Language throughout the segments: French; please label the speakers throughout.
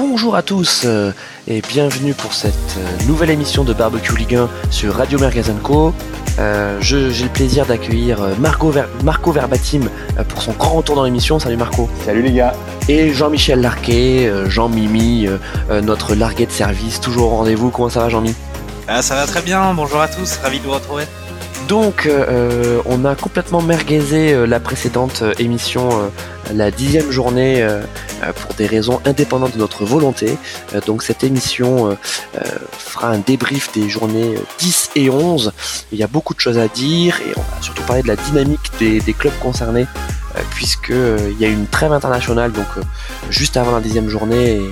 Speaker 1: Bonjour à tous euh, et bienvenue pour cette euh, nouvelle émission de Barbecue Ligue 1 sur Radio Mergazenco. Euh, j'ai le plaisir d'accueillir Marco, Marco Verbatim pour son grand retour dans l'émission. Salut Marco.
Speaker 2: Salut les gars.
Speaker 1: Et Jean-Michel Larquet, Jean-Mimi, notre larguet de service, toujours au rendez-vous. Comment ça va Jean-Mi?
Speaker 3: Ah, Ça va très bien, bonjour à tous, ravi de vous retrouver.
Speaker 1: Donc, euh, on a complètement merguezé euh, la précédente euh, émission, la dixième journée, pour des raisons indépendantes de notre volonté. donc, cette émission fera un débrief des journées 10 et 11. Il y a beaucoup de choses à dire et on va surtout parler de la dynamique des, clubs concernés, puisqu'il y a une trêve internationale, donc juste avant la dixième journée, et,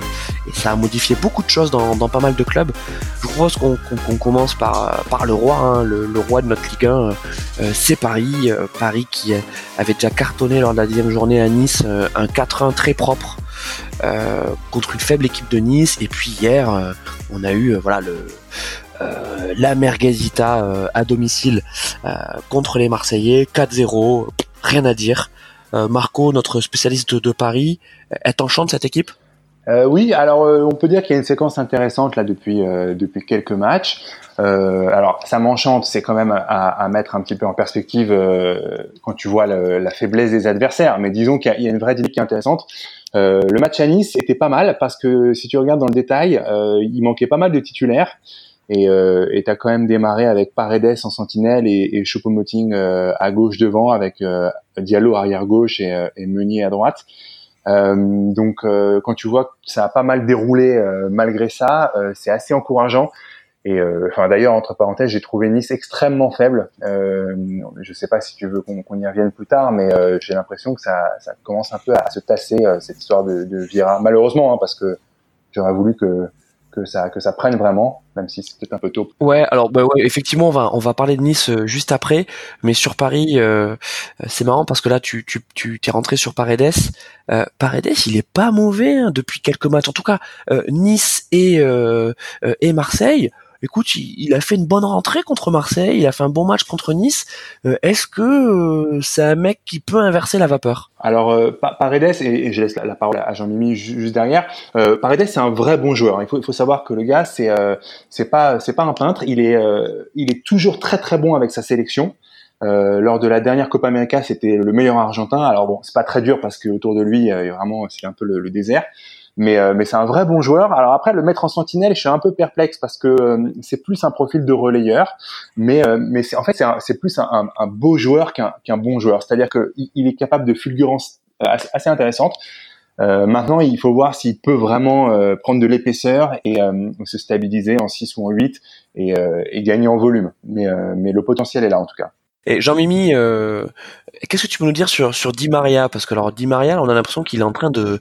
Speaker 1: ça a modifié beaucoup de choses dans, pas mal de clubs. Je propose qu'on commence par, le roi, hein, le, roi de notre Ligue 1, euh, euh, c'est Paris. Euh, Paris qui avait déjà cartonné lors de la dixième journée à Nice un 4-1 très propre contre une faible équipe de Nice. Et puis hier, on a eu voilà le la Merguezita à domicile contre les Marseillais, 4-0, rien à dire. Marco, notre spécialiste de, Paris, est en de cette équipe?
Speaker 2: Euh, oui, alors euh, on peut dire qu'il y a une séquence intéressante là depuis euh, depuis quelques matchs. alors ça m'enchante, c'est quand même à, mettre un petit peu en perspective quand tu vois la faiblesse des adversaires. Mais disons qu'il y, a une vraie dynamique intéressante. le match à Nice était pas mal parce que si tu regardes dans le détail, il manquait pas mal de titulaires. Et tu as quand même démarré avec Paredes en sentinelle et, et Choupo-Moting à gauche devant avec Diallo arrière gauche et, et Meunier à droite. Euh, donc euh, quand tu vois que ça a pas mal déroulé euh, malgré ça, c'est assez encourageant. Et enfin d'ailleurs entre parenthèses, j'ai trouvé Nice extrêmement faible. Euh, je sais pas si tu veux qu'on y revienne plus tard, mais j'ai l'impression que ça, ça, commence un peu à se tasser cette histoire de, de Vira. Malheureusement, hein, parce que j'aurais voulu que que ça que ça prenne vraiment, même si c'est peut-être un peu tôt.
Speaker 1: Ouais, alors bah ouais, effectivement, on va on va parler de Nice euh, juste après, mais sur Paris, euh, c'est marrant parce que là, tu tu tu t'es rentré sur Paredes. Euh, Paredes, il est pas mauvais hein, depuis quelques matchs. En tout cas, euh, Nice et et Marseille écoute, il, a fait une bonne rentrée contre Marseille, il a fait un bon match contre Nice. Euh, est-ce que euh, c'est un mec qui peut inverser la vapeur?
Speaker 2: Alors, euh, Paredes, et, je laisse la, parole à Jean-Mimi juste derrière, Paredes, c'est un vrai bon joueur. Il faut, savoir que le gars, c'est pas un peintre. Il est toujours très très bon avec sa sélection. lors de la dernière Copa América, c'était le meilleur argentin. Alors bon, c'est pas très dur parce que autour de lui, vraiment, c'est un peu le désert mais euh, mais c'est un vrai bon joueur. Alors après le mettre en sentinelle, je suis un peu perplexe parce que euh, c'est plus un profil de relayeur, mais euh, mais c'est en fait c'est plus un, un, beau joueur qu'un qu'un bon joueur. C'est-à-dire que il est capable de fulgurance assez intéressante. maintenant, il faut voir s'il peut vraiment prendre de l'épaisseur et se stabiliser en 6 ou en 8 et, et gagner en volume. Mais, mais le potentiel est là en tout cas.
Speaker 1: Jean-Mimi, euh, qu'est-ce que tu peux nous dire sur, Di Maria? Parce que alors Di Maria, on a l'impression qu'il est en train de,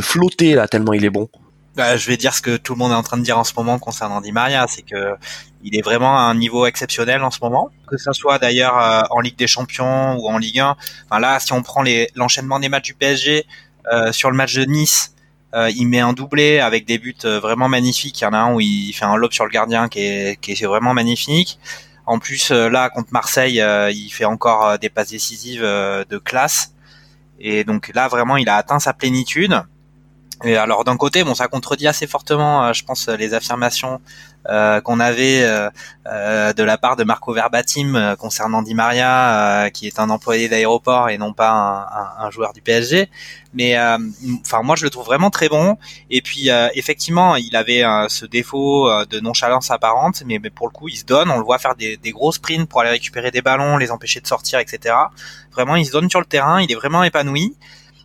Speaker 1: flotter là, tellement il est bon.
Speaker 3: Bah, je vais dire ce que tout le monde est en train de dire en ce moment concernant Di Maria, c'est que il est vraiment à un niveau exceptionnel en ce moment, que ce soit d'ailleurs euh, en Ligue des Champions ou en Ligue 1. Enfin là, si on prend l'enchaînement des matchs du PSG euh, sur le match de Nice, il met un doublé avec des buts vraiment magnifiques. Il y en a un où il fait un lob sur le gardien qui est vraiment magnifique. En plus, euh, là, contre Marseille, euh, il fait encore euh, des passes décisives de classe. Et donc là, vraiment, il a atteint sa plénitude. Et alors d'un côté, bon, ça contredit assez fortement, je pense, les affirmations euh, qu'on avait euh, euh, de la part de Marco Verbatim concernant Di Maria, qui est un employé d'aéroport et non pas un, un, un, joueur du PSG. Mais enfin, moi, je le trouve vraiment très bon. Et puis, effectivement, il avait ce défaut de nonchalance apparente, mais, mais, pour le coup, il se donne. On le voit faire des, des gros sprints pour aller récupérer des ballons, les empêcher de sortir, etc. Vraiment, il se donne sur le terrain. Il est vraiment épanoui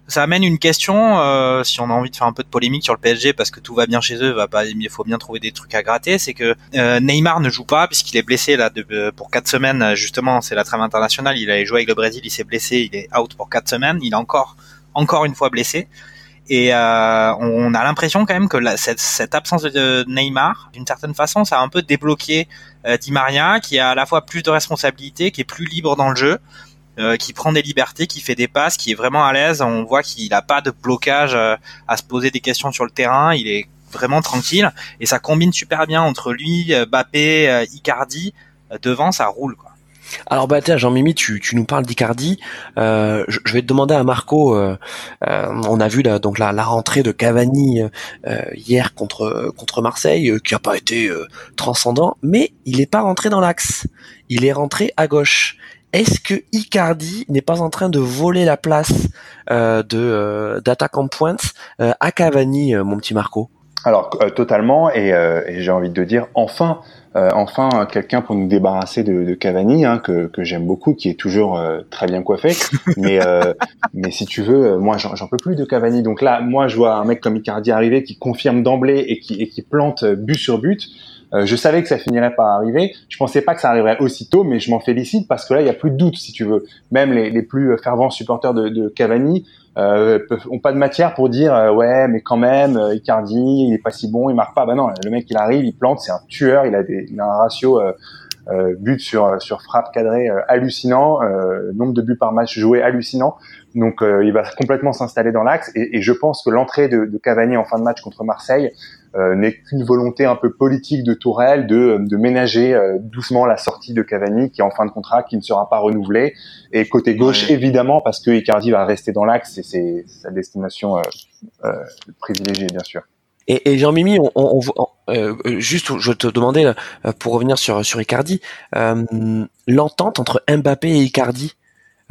Speaker 3: ça amène une question, euh, si on a envie de faire un peu de polémique sur le PSG, parce que tout va bien chez eux, va pas, il faut bien trouver des trucs à gratter, c'est que euh, Neymar ne joue pas puisqu'il est blessé là de, euh, pour quatre semaines. Justement, c'est la trêve internationale. Il allait jouer avec le Brésil, il s'est blessé, il est out pour quatre semaines. Il est encore, encore une fois blessé. Et euh, on a l'impression quand même que la, cette, cette, absence de Neymar, d'une certaine façon, ça a un peu débloqué euh, Di Maria, qui a à la fois plus de responsabilités, qui est plus libre dans le jeu. Euh, qui prend des libertés, qui fait des passes, qui est vraiment à l'aise. On voit qu'il n'a pas de blocage euh, à se poser des questions sur le terrain. Il est vraiment tranquille et ça combine super bien entre lui, euh, Bappé, Icardi. Devant, ça roule quoi.
Speaker 1: Alors bah tiens Jean-Mimi, tu, tu nous parles d'Icardi. Euh, je, vais te demander à Marco. Euh, euh, on a vu la, donc la, la rentrée de Cavani hier contre contre Marseille, qui a pas été transcendant, mais il n'est pas rentré dans l'axe. Il est rentré à gauche. Est-ce que Icardi n'est pas en train de voler la place de d'attaquant pointe à Cavani, mon petit Marco?
Speaker 2: Alors totalement, et, et j'ai envie de dire enfin euh, enfin, quelqu'un pour nous débarrasser de, de Cavani, hein, que, que j'aime beaucoup, qui est toujours euh, très bien coiffé. Mais, euh, mais si tu veux, moi, j'en peux plus de Cavani. Donc là, moi, je vois un mec comme Icardi arriver qui confirme d'emblée et qui, et qui plante but sur but. Je savais que ça finirait par arriver. Je pensais pas que ça arriverait aussitôt, mais je m'en félicite parce que là, il y a plus de doute, si tu veux. Même les, les plus fervents supporters de, de Cavani euh, ont pas de matière pour dire euh, ouais mais quand même euh, Icardi il est pas si bon il marque pas bah non le mec il arrive il plante c'est un tueur il a des il a un ratio euh, euh but sur sur frappe cadrée hallucinant nombre de buts par match joué hallucinant donc il va complètement s'installer dans l'axe et, et, je pense que l'entrée de, de Cavani en fin de match contre Marseille euh, n'est qu'une volonté un peu politique de Tourelle de, de ménager euh, doucement la sortie de Cavani qui est en fin de contrat, qui ne sera pas renouvelé. Et côté gauche, évidemment, parce que Icardi va rester dans l'axe et c'est sa destination euh, privilégiée, bien sûr.
Speaker 1: Et, et Jean-Mimi, on, on, juste, je te demandais pour revenir sur sur Icardi, l'entente entre Mbappé et Icardi,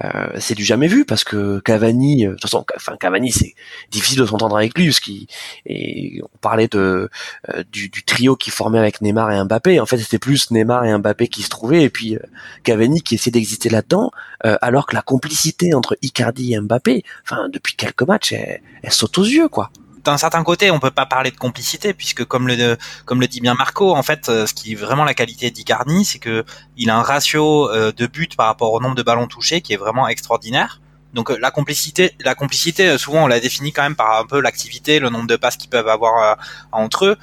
Speaker 1: euh, c'est du jamais vu parce que Cavani, euh, de toute façon, enfin Cavani, c'est difficile de s'entendre avec lui parce qu'il et on parlait de euh, du, du, trio qui formait avec Neymar et Mbappé. En fait, c'était plus Neymar et Mbappé qui se trouvaient et puis Cavani qui essayait d'exister là-dedans, alors que la complicité entre Icardi et Mbappé, enfin depuis quelques matchs, elle, elle saute aux yeux quoi
Speaker 3: d'un certain côté, on peut pas parler de complicité puisque comme le comme le dit bien Marco, en fait, euh, ce qui est vraiment la qualité d'Icardi, c'est que il a un ratio euh, de buts par rapport au nombre de ballons touchés qui est vraiment extraordinaire. Donc euh, la complicité, la complicité, souvent on la définit quand même par un peu l'activité, le nombre de passes qu'ils peuvent avoir entre eux.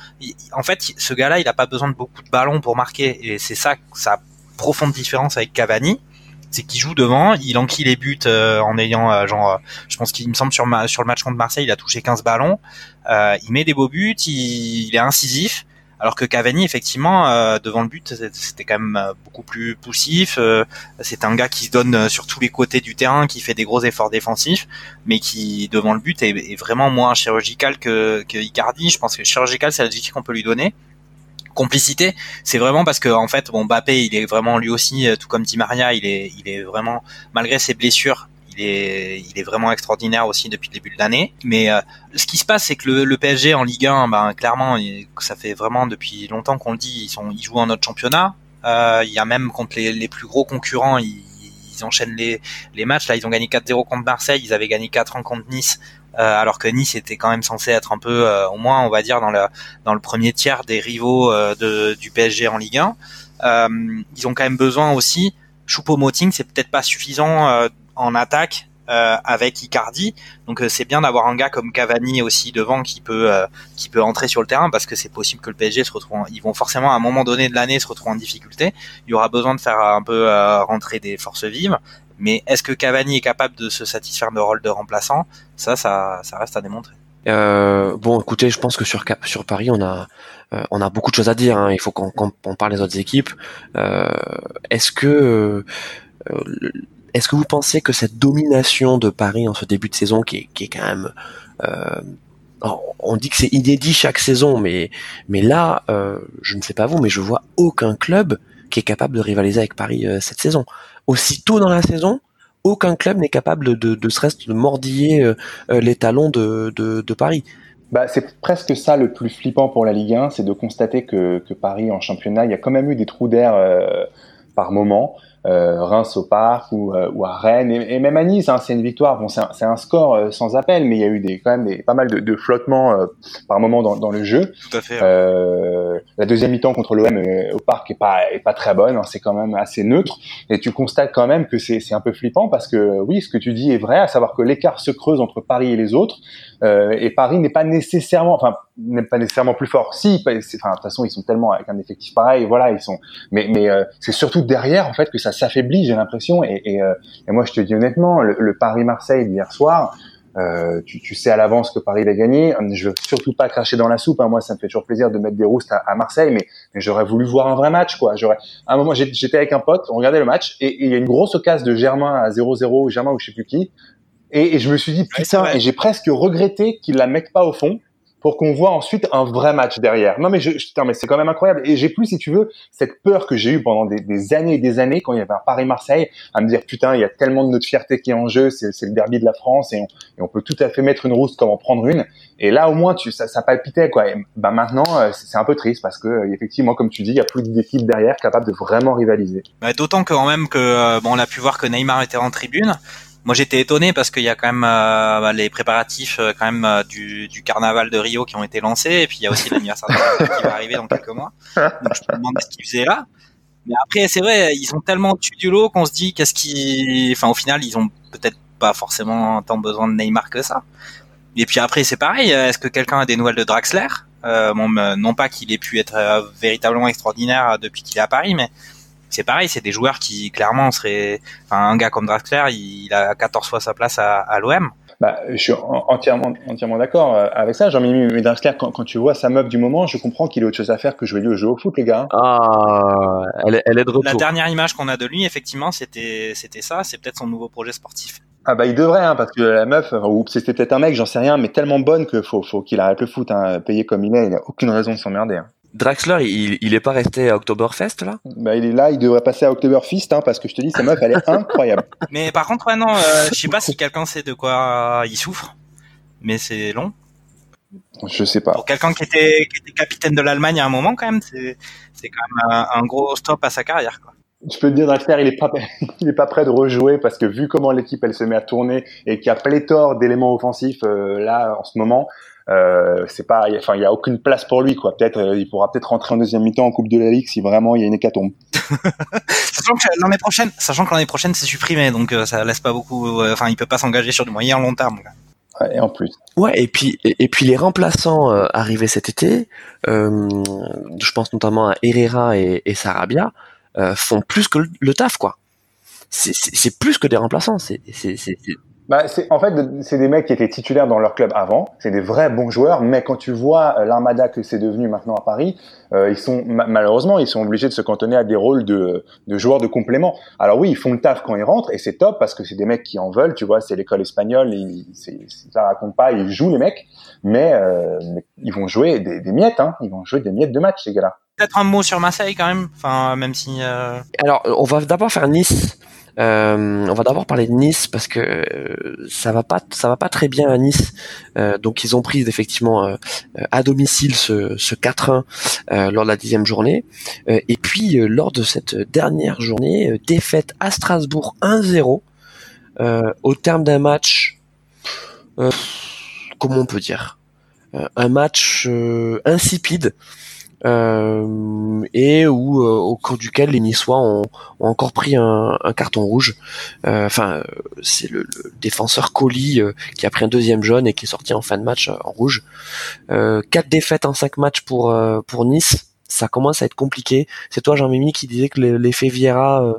Speaker 3: en fait, ce gars-là, il a pas besoin de beaucoup de ballons pour marquer, et c'est ça sa profonde différence avec Cavani c'est qu'il joue devant, il enquille les buts euh, en ayant euh, genre, euh, je pense qu'il me semble sur, sur le match contre Marseille, il a touché 15 ballons, il met des beaux buts, il, est incisif. Alors que Cavani, effectivement, devant le but, c'était quand même beaucoup plus poussif. c'est un gars qui se donne sur tous les côtés du terrain, qui fait des gros efforts défensifs, mais qui, devant le but, est, vraiment moins chirurgical que, que Icardi. Je pense que chirurgical, c'est l'adjectif qu'on peut lui donner complicité, c'est vraiment parce que en fait, bon, Mbappé, il est vraiment lui aussi, euh, tout comme Di Maria, il est, il est vraiment malgré ses blessures, il est, il est vraiment extraordinaire aussi depuis le début de l'année. Mais euh, ce qui se passe, c'est que le, le, PSG en Ligue 1, ben clairement, ça fait vraiment depuis longtemps qu'on le dit, ils sont, ils jouent en notre championnat. Euh, il y a même contre les, les plus gros concurrents, ils, ils enchaînent les, les matchs. Là, ils ont gagné 4-0 contre Marseille, ils avaient gagné 4 contre Nice. Euh, alors que Nice était quand même censé être un peu, euh, au moins, on va dire, dans le, dans le premier tiers des rivaux euh, de, du PSG en Ligue 1. ils ont quand même besoin aussi. Choupo-Moting, c'est peut-être pas suffisant en attaque avec Icardi. Donc c'est bien d'avoir un gars comme Cavani aussi devant qui peut qui peut entrer sur le terrain parce que c'est possible que le PSG se retrouve. ils vont forcément à un moment donné de l'année se retrouver en difficulté. Il y aura besoin de faire un peu rentrer des forces vives. Mais est-ce que Cavani est capable de se satisfaire de rôle de remplaçant? Ça, ça, reste à démontrer.
Speaker 1: Euh, bon, écoutez, je pense que sur Paris, on a euh, on a beaucoup de choses à dire. Hein. Il faut qu'on parle des autres équipes. Euh, est-ce que vous pensez que cette domination de Paris en ce début de saison, qui est, quand même on dit que c'est inédit chaque saison, mais mais là, je ne sais pas vous, mais je vois aucun club qui est capable de rivaliser avec Paris cette saison aussitôt dans la saison, aucun club n'est capable de, de, se de mordiller euh, euh, les talons de, Paris.
Speaker 2: Bah, c'est presque ça le plus flippant pour la Ligue 1, c'est de constater que, que, Paris en championnat, il y a quand même eu des trous d'air euh, par moment Reims au Parc ou, euh, ou à Rennes et, même à Nice, hein, c'est une victoire. Bon, c'est un, un, score euh, sans appel, mais il y a eu des, quand même des, pas mal de, de flottements euh, par moment dans, dans, le jeu.
Speaker 3: Tout à fait.
Speaker 2: la deuxième mi-temps contre l'OM au Parc est pas est pas très bonne, hein, c'est quand même assez neutre. Et tu constates quand même que c'est un peu flippant parce que oui, ce que tu dis est vrai, à savoir que l'écart se creuse entre Paris et les autres. Et Paris n'est pas nécessairement, enfin, n'est pas nécessairement plus fort. Si, enfin, de toute façon, ils sont tellement avec un effectif pareil, voilà, ils sont. Mais, mais c'est surtout derrière en fait que ça s'affaiblit, j'ai l'impression. Et, et, euh, et, moi, je te dis honnêtement, le, Paris-Marseille d'hier soir, Euh, tu, tu, sais à l'avance que Paris va gagner. Je veux surtout pas cracher dans la soupe. Hein. Moi, ça me fait toujours plaisir de mettre des roustes à, Marseille, mais, mais j'aurais voulu voir un vrai match, quoi. J'aurais. À un moment, j'étais avec un pote, on regardait le match, et il y a une grosse occasion de Germain à 0-0, Germain ou je sais plus qui. Et, et je me suis dit putain, et j'ai presque regretté qu'il la mette pas au fond pour qu'on voit ensuite un vrai match derrière. Non mais je, putain, mais c'est quand même incroyable. Et j'ai plus, si tu veux, cette peur que j'ai eue pendant des, des, années et des années quand il y avait un Paris-Marseille, à me dire putain, il y a tellement de notre fierté qui est en jeu, c'est, le derby de la France et on, et on, peut tout à fait mettre une rousse comme en prendre une. Et là au moins, tu, ça, ça palpitait quoi. Et bah maintenant, euh, c'est un peu triste parce que euh, effectivement, comme tu dis, il y a plus d'équipes derrière capables de vraiment rivaliser.
Speaker 3: Bah, D'autant que quand même que euh, bon, on a pu voir que Neymar était en tribune. Moi, j'étais étonné parce qu'il y a quand même euh, bah, les préparatifs euh, quand même euh, du, du, carnaval de Rio qui ont été lancés, et puis il y a aussi l'anniversaire qui va arriver dans quelques mois. Donc je me demande ce qu'ils faisaient là. Mais après, c'est vrai, ils sont tellement dessus du lot qu'on se dit qu'est-ce qui, enfin, au final, ils ont peut-être pas forcément tant besoin de Neymar que ça. Et puis après, c'est pareil. Est-ce que quelqu'un a des nouvelles de Draxler? Euh, bon, Non pas qu'il ait pu être véritablement extraordinaire depuis qu'il est à Paris, mais c'est pareil, c'est des joueurs qui clairement seraient, enfin un gars comme Draxler, il, a 14 fois sa place à, à l'OM.
Speaker 2: Bah, je suis entièrement, entièrement d'accord euh, avec ça, Jean-Mimi. Mais Draxler, quand, quand, tu vois sa meuf du moment, je comprends qu'il ait autre chose à faire que jouer lui au jeu au foot, les gars.
Speaker 1: Ah, elle, elle est de retour.
Speaker 3: La dernière image qu'on a de lui, effectivement, c'était, c'était ça. C'est peut-être son nouveau projet sportif.
Speaker 2: Ah bah il devrait, hein, parce que la meuf, ou c'était peut-être un mec, j'en sais rien, mais tellement bonne que faut, faut qu'il arrête le foot, hein, payé comme il est, il a aucune raison de s'emmerder. Hein.
Speaker 1: Draxler, il, il est pas resté à Oktoberfest là?
Speaker 2: Bah il est là, il devrait passer à Oktoberfest hein, parce que je te dis, sa meuf elle est incroyable.
Speaker 3: Mais par contre, ouais, non, euh, je sais pas si quelqu'un sait de quoi il souffre, mais c'est long.
Speaker 2: Je sais pas.
Speaker 3: Pour quelqu'un qui était, qui était capitaine de l'Allemagne à un moment quand même, c'est c'est quand même un, gros stop à sa carrière quoi.
Speaker 2: Je peux te dire, Draxler, il est pas, il est pas prêt de rejouer parce que vu comment l'équipe elle se met à tourner et qu'il y a pléthore d'éléments offensifs euh, là en ce moment, euh, c'est pas, enfin, il y a aucune place pour lui, quoi. Peut-être, euh, il pourra peut-être rentrer en deuxième mi-temps en Coupe de la Ligue si vraiment il y a une hécatombe.
Speaker 3: sachant que l'année prochaine, sachant que l'année prochaine c'est supprimé, donc euh, ça laisse pas beaucoup. Euh, enfin, il peut pas s'engager sur du moyen long terme.
Speaker 2: Ouais, et en plus.
Speaker 1: Ouais, et puis et, puis les remplaçants arrivés cet été, je pense notamment à Herrera et, et Sarabia, font plus que le, taf, quoi. C'est plus que des remplaçants. C'est
Speaker 2: bah, c'est en fait c'est des mecs qui étaient titulaires dans leur club avant, c'est des vrais bons joueurs, mais quand tu vois euh, l'armada que c'est devenu maintenant à Paris, euh, ils sont malheureusement ils sont obligés de se cantonner à des rôles de, de joueurs de complément. Alors oui, ils font le taf quand ils rentrent et c'est top parce que c'est des mecs qui en veulent, tu vois, c'est l'école espagnole, ils, ça raconte pas, ils jouent les mecs, mais, euh, ils vont jouer des, des miettes, hein, ils vont jouer des miettes de match ces gars-là.
Speaker 3: Peut-être un mot sur Marseille quand même, enfin même si. Euh...
Speaker 1: Alors on va d'abord faire Nice. Euh, on va d'abord parler de Nice parce que euh, ça va pas, ça va pas très bien à Nice. Euh, donc ils ont pris effectivement à domicile ce, ce 4-1 lors de la dixième journée. et puis lors de cette dernière journée, défaite à Strasbourg 1-0 au terme d'un match. comment on peut dire Un match insipide. Euh, et où euh, au cours duquel les Niçois ont, encore pris un, un carton rouge. Euh, enfin, c'est le, défenseur Colli qui a pris un deuxième jaune et qui est sorti en fin de match en rouge. quatre défaites en cinq matchs pour pour Nice ça commence à être compliqué. C'est toi, Jean-Mimi, qui disait que l'effet Vieira,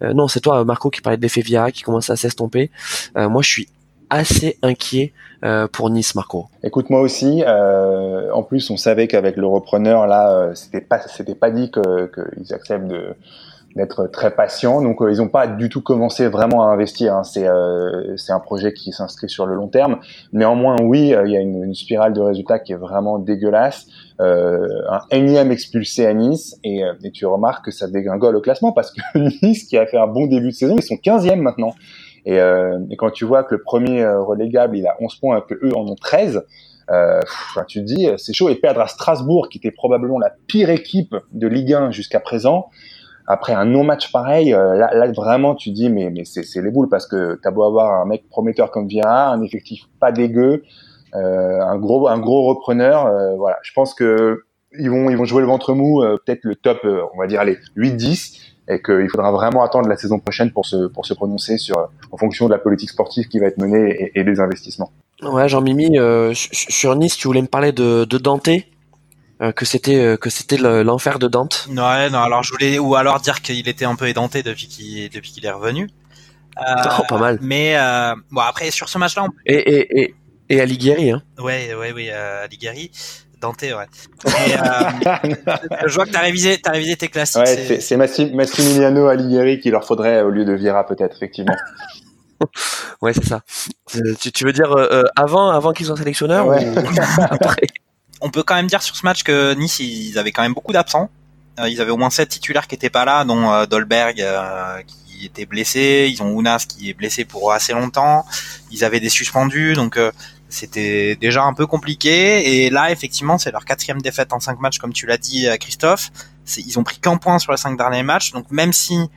Speaker 1: non, c'est toi, Marco, qui parlait de l'effet Vieira qui commence à s'estomper. moi, je suis assez inquiet euh, pour Nice, Marco.
Speaker 2: Écoute, moi aussi. Euh, en plus, on savait qu'avec le repreneur, là, euh, c'était pas, c'était pas dit qu'ils acceptent de d'être très patients. Donc, ils n'ont pas du tout commencé vraiment à investir. Hein. C'est c'est un projet qui s'inscrit sur le long terme. Néanmoins, oui, il y a une, une, spirale de résultats qui est vraiment dégueulasse. un énième expulsé à Nice et, et, tu remarques que ça dégringole au classement parce que Nice, qui a fait un bon début de saison, ils sont 15e maintenant. Et, euh, et, quand tu vois que le premier euh, relégable, il a 11 points que eux en ont 13, euh, tu te dis, c'est chaud. Et perdre à Strasbourg, qui était probablement la pire équipe de Ligue 1 jusqu'à présent, après un non-match pareil, euh, là, là, vraiment, tu te dis, mais, mais c'est les boules, parce que t'as beau avoir un mec prometteur comme Vieira, un effectif pas dégueu, euh, un gros un gros repreneur, euh, voilà. Je pense que ils vont ils vont jouer le ventre mou, peut-être le top, on va dire allez 8-10 et qu'il faudra vraiment attendre la saison prochaine pour se, pour se prononcer sur, en fonction de la politique sportive qui va être menée et, des investissements.
Speaker 1: Ouais, Jean-Mimi, euh, sur Nice, tu voulais me parler de, de Dante euh, que c'était euh, que c'était l'enfer de Dante.
Speaker 3: Ouais, non, alors je voulais ou alors dire qu'il était un peu édenté depuis qu'il depuis qu'il est revenu.
Speaker 1: oh, pas mal.
Speaker 3: Mais bon après sur ce match-là,
Speaker 1: et, et, et, et Alighieri, hein.
Speaker 3: Ouais, ouais, oui, Alighieri. Dante, ouais. je vois que t'as révisé, as révisé tes classiques.
Speaker 2: Ouais, c'est Massimiliano Alighieri qu'il leur faudrait au lieu de Vieira peut-être, effectivement.
Speaker 1: ouais, c'est ça. Tu, veux dire avant, avant qu'ils soient sélectionneurs ou après?
Speaker 3: On peut quand même dire sur ce match que Nice, ils avaient quand même beaucoup d'absents. ils avaient au moins sept titulaires qui étaient pas là, dont Dolberg qui était blessé. Ils ont Ounas qui est blessé pour assez longtemps. Ils avaient des suspendus, donc c'était déjà un peu compliqué. Et là, effectivement, c'est leur quatrième défaite en cinq matchs, comme tu l'as dit, euh, Christophe. Ils ont pris qu'un point sur les cinq derniers matchs. Donc même si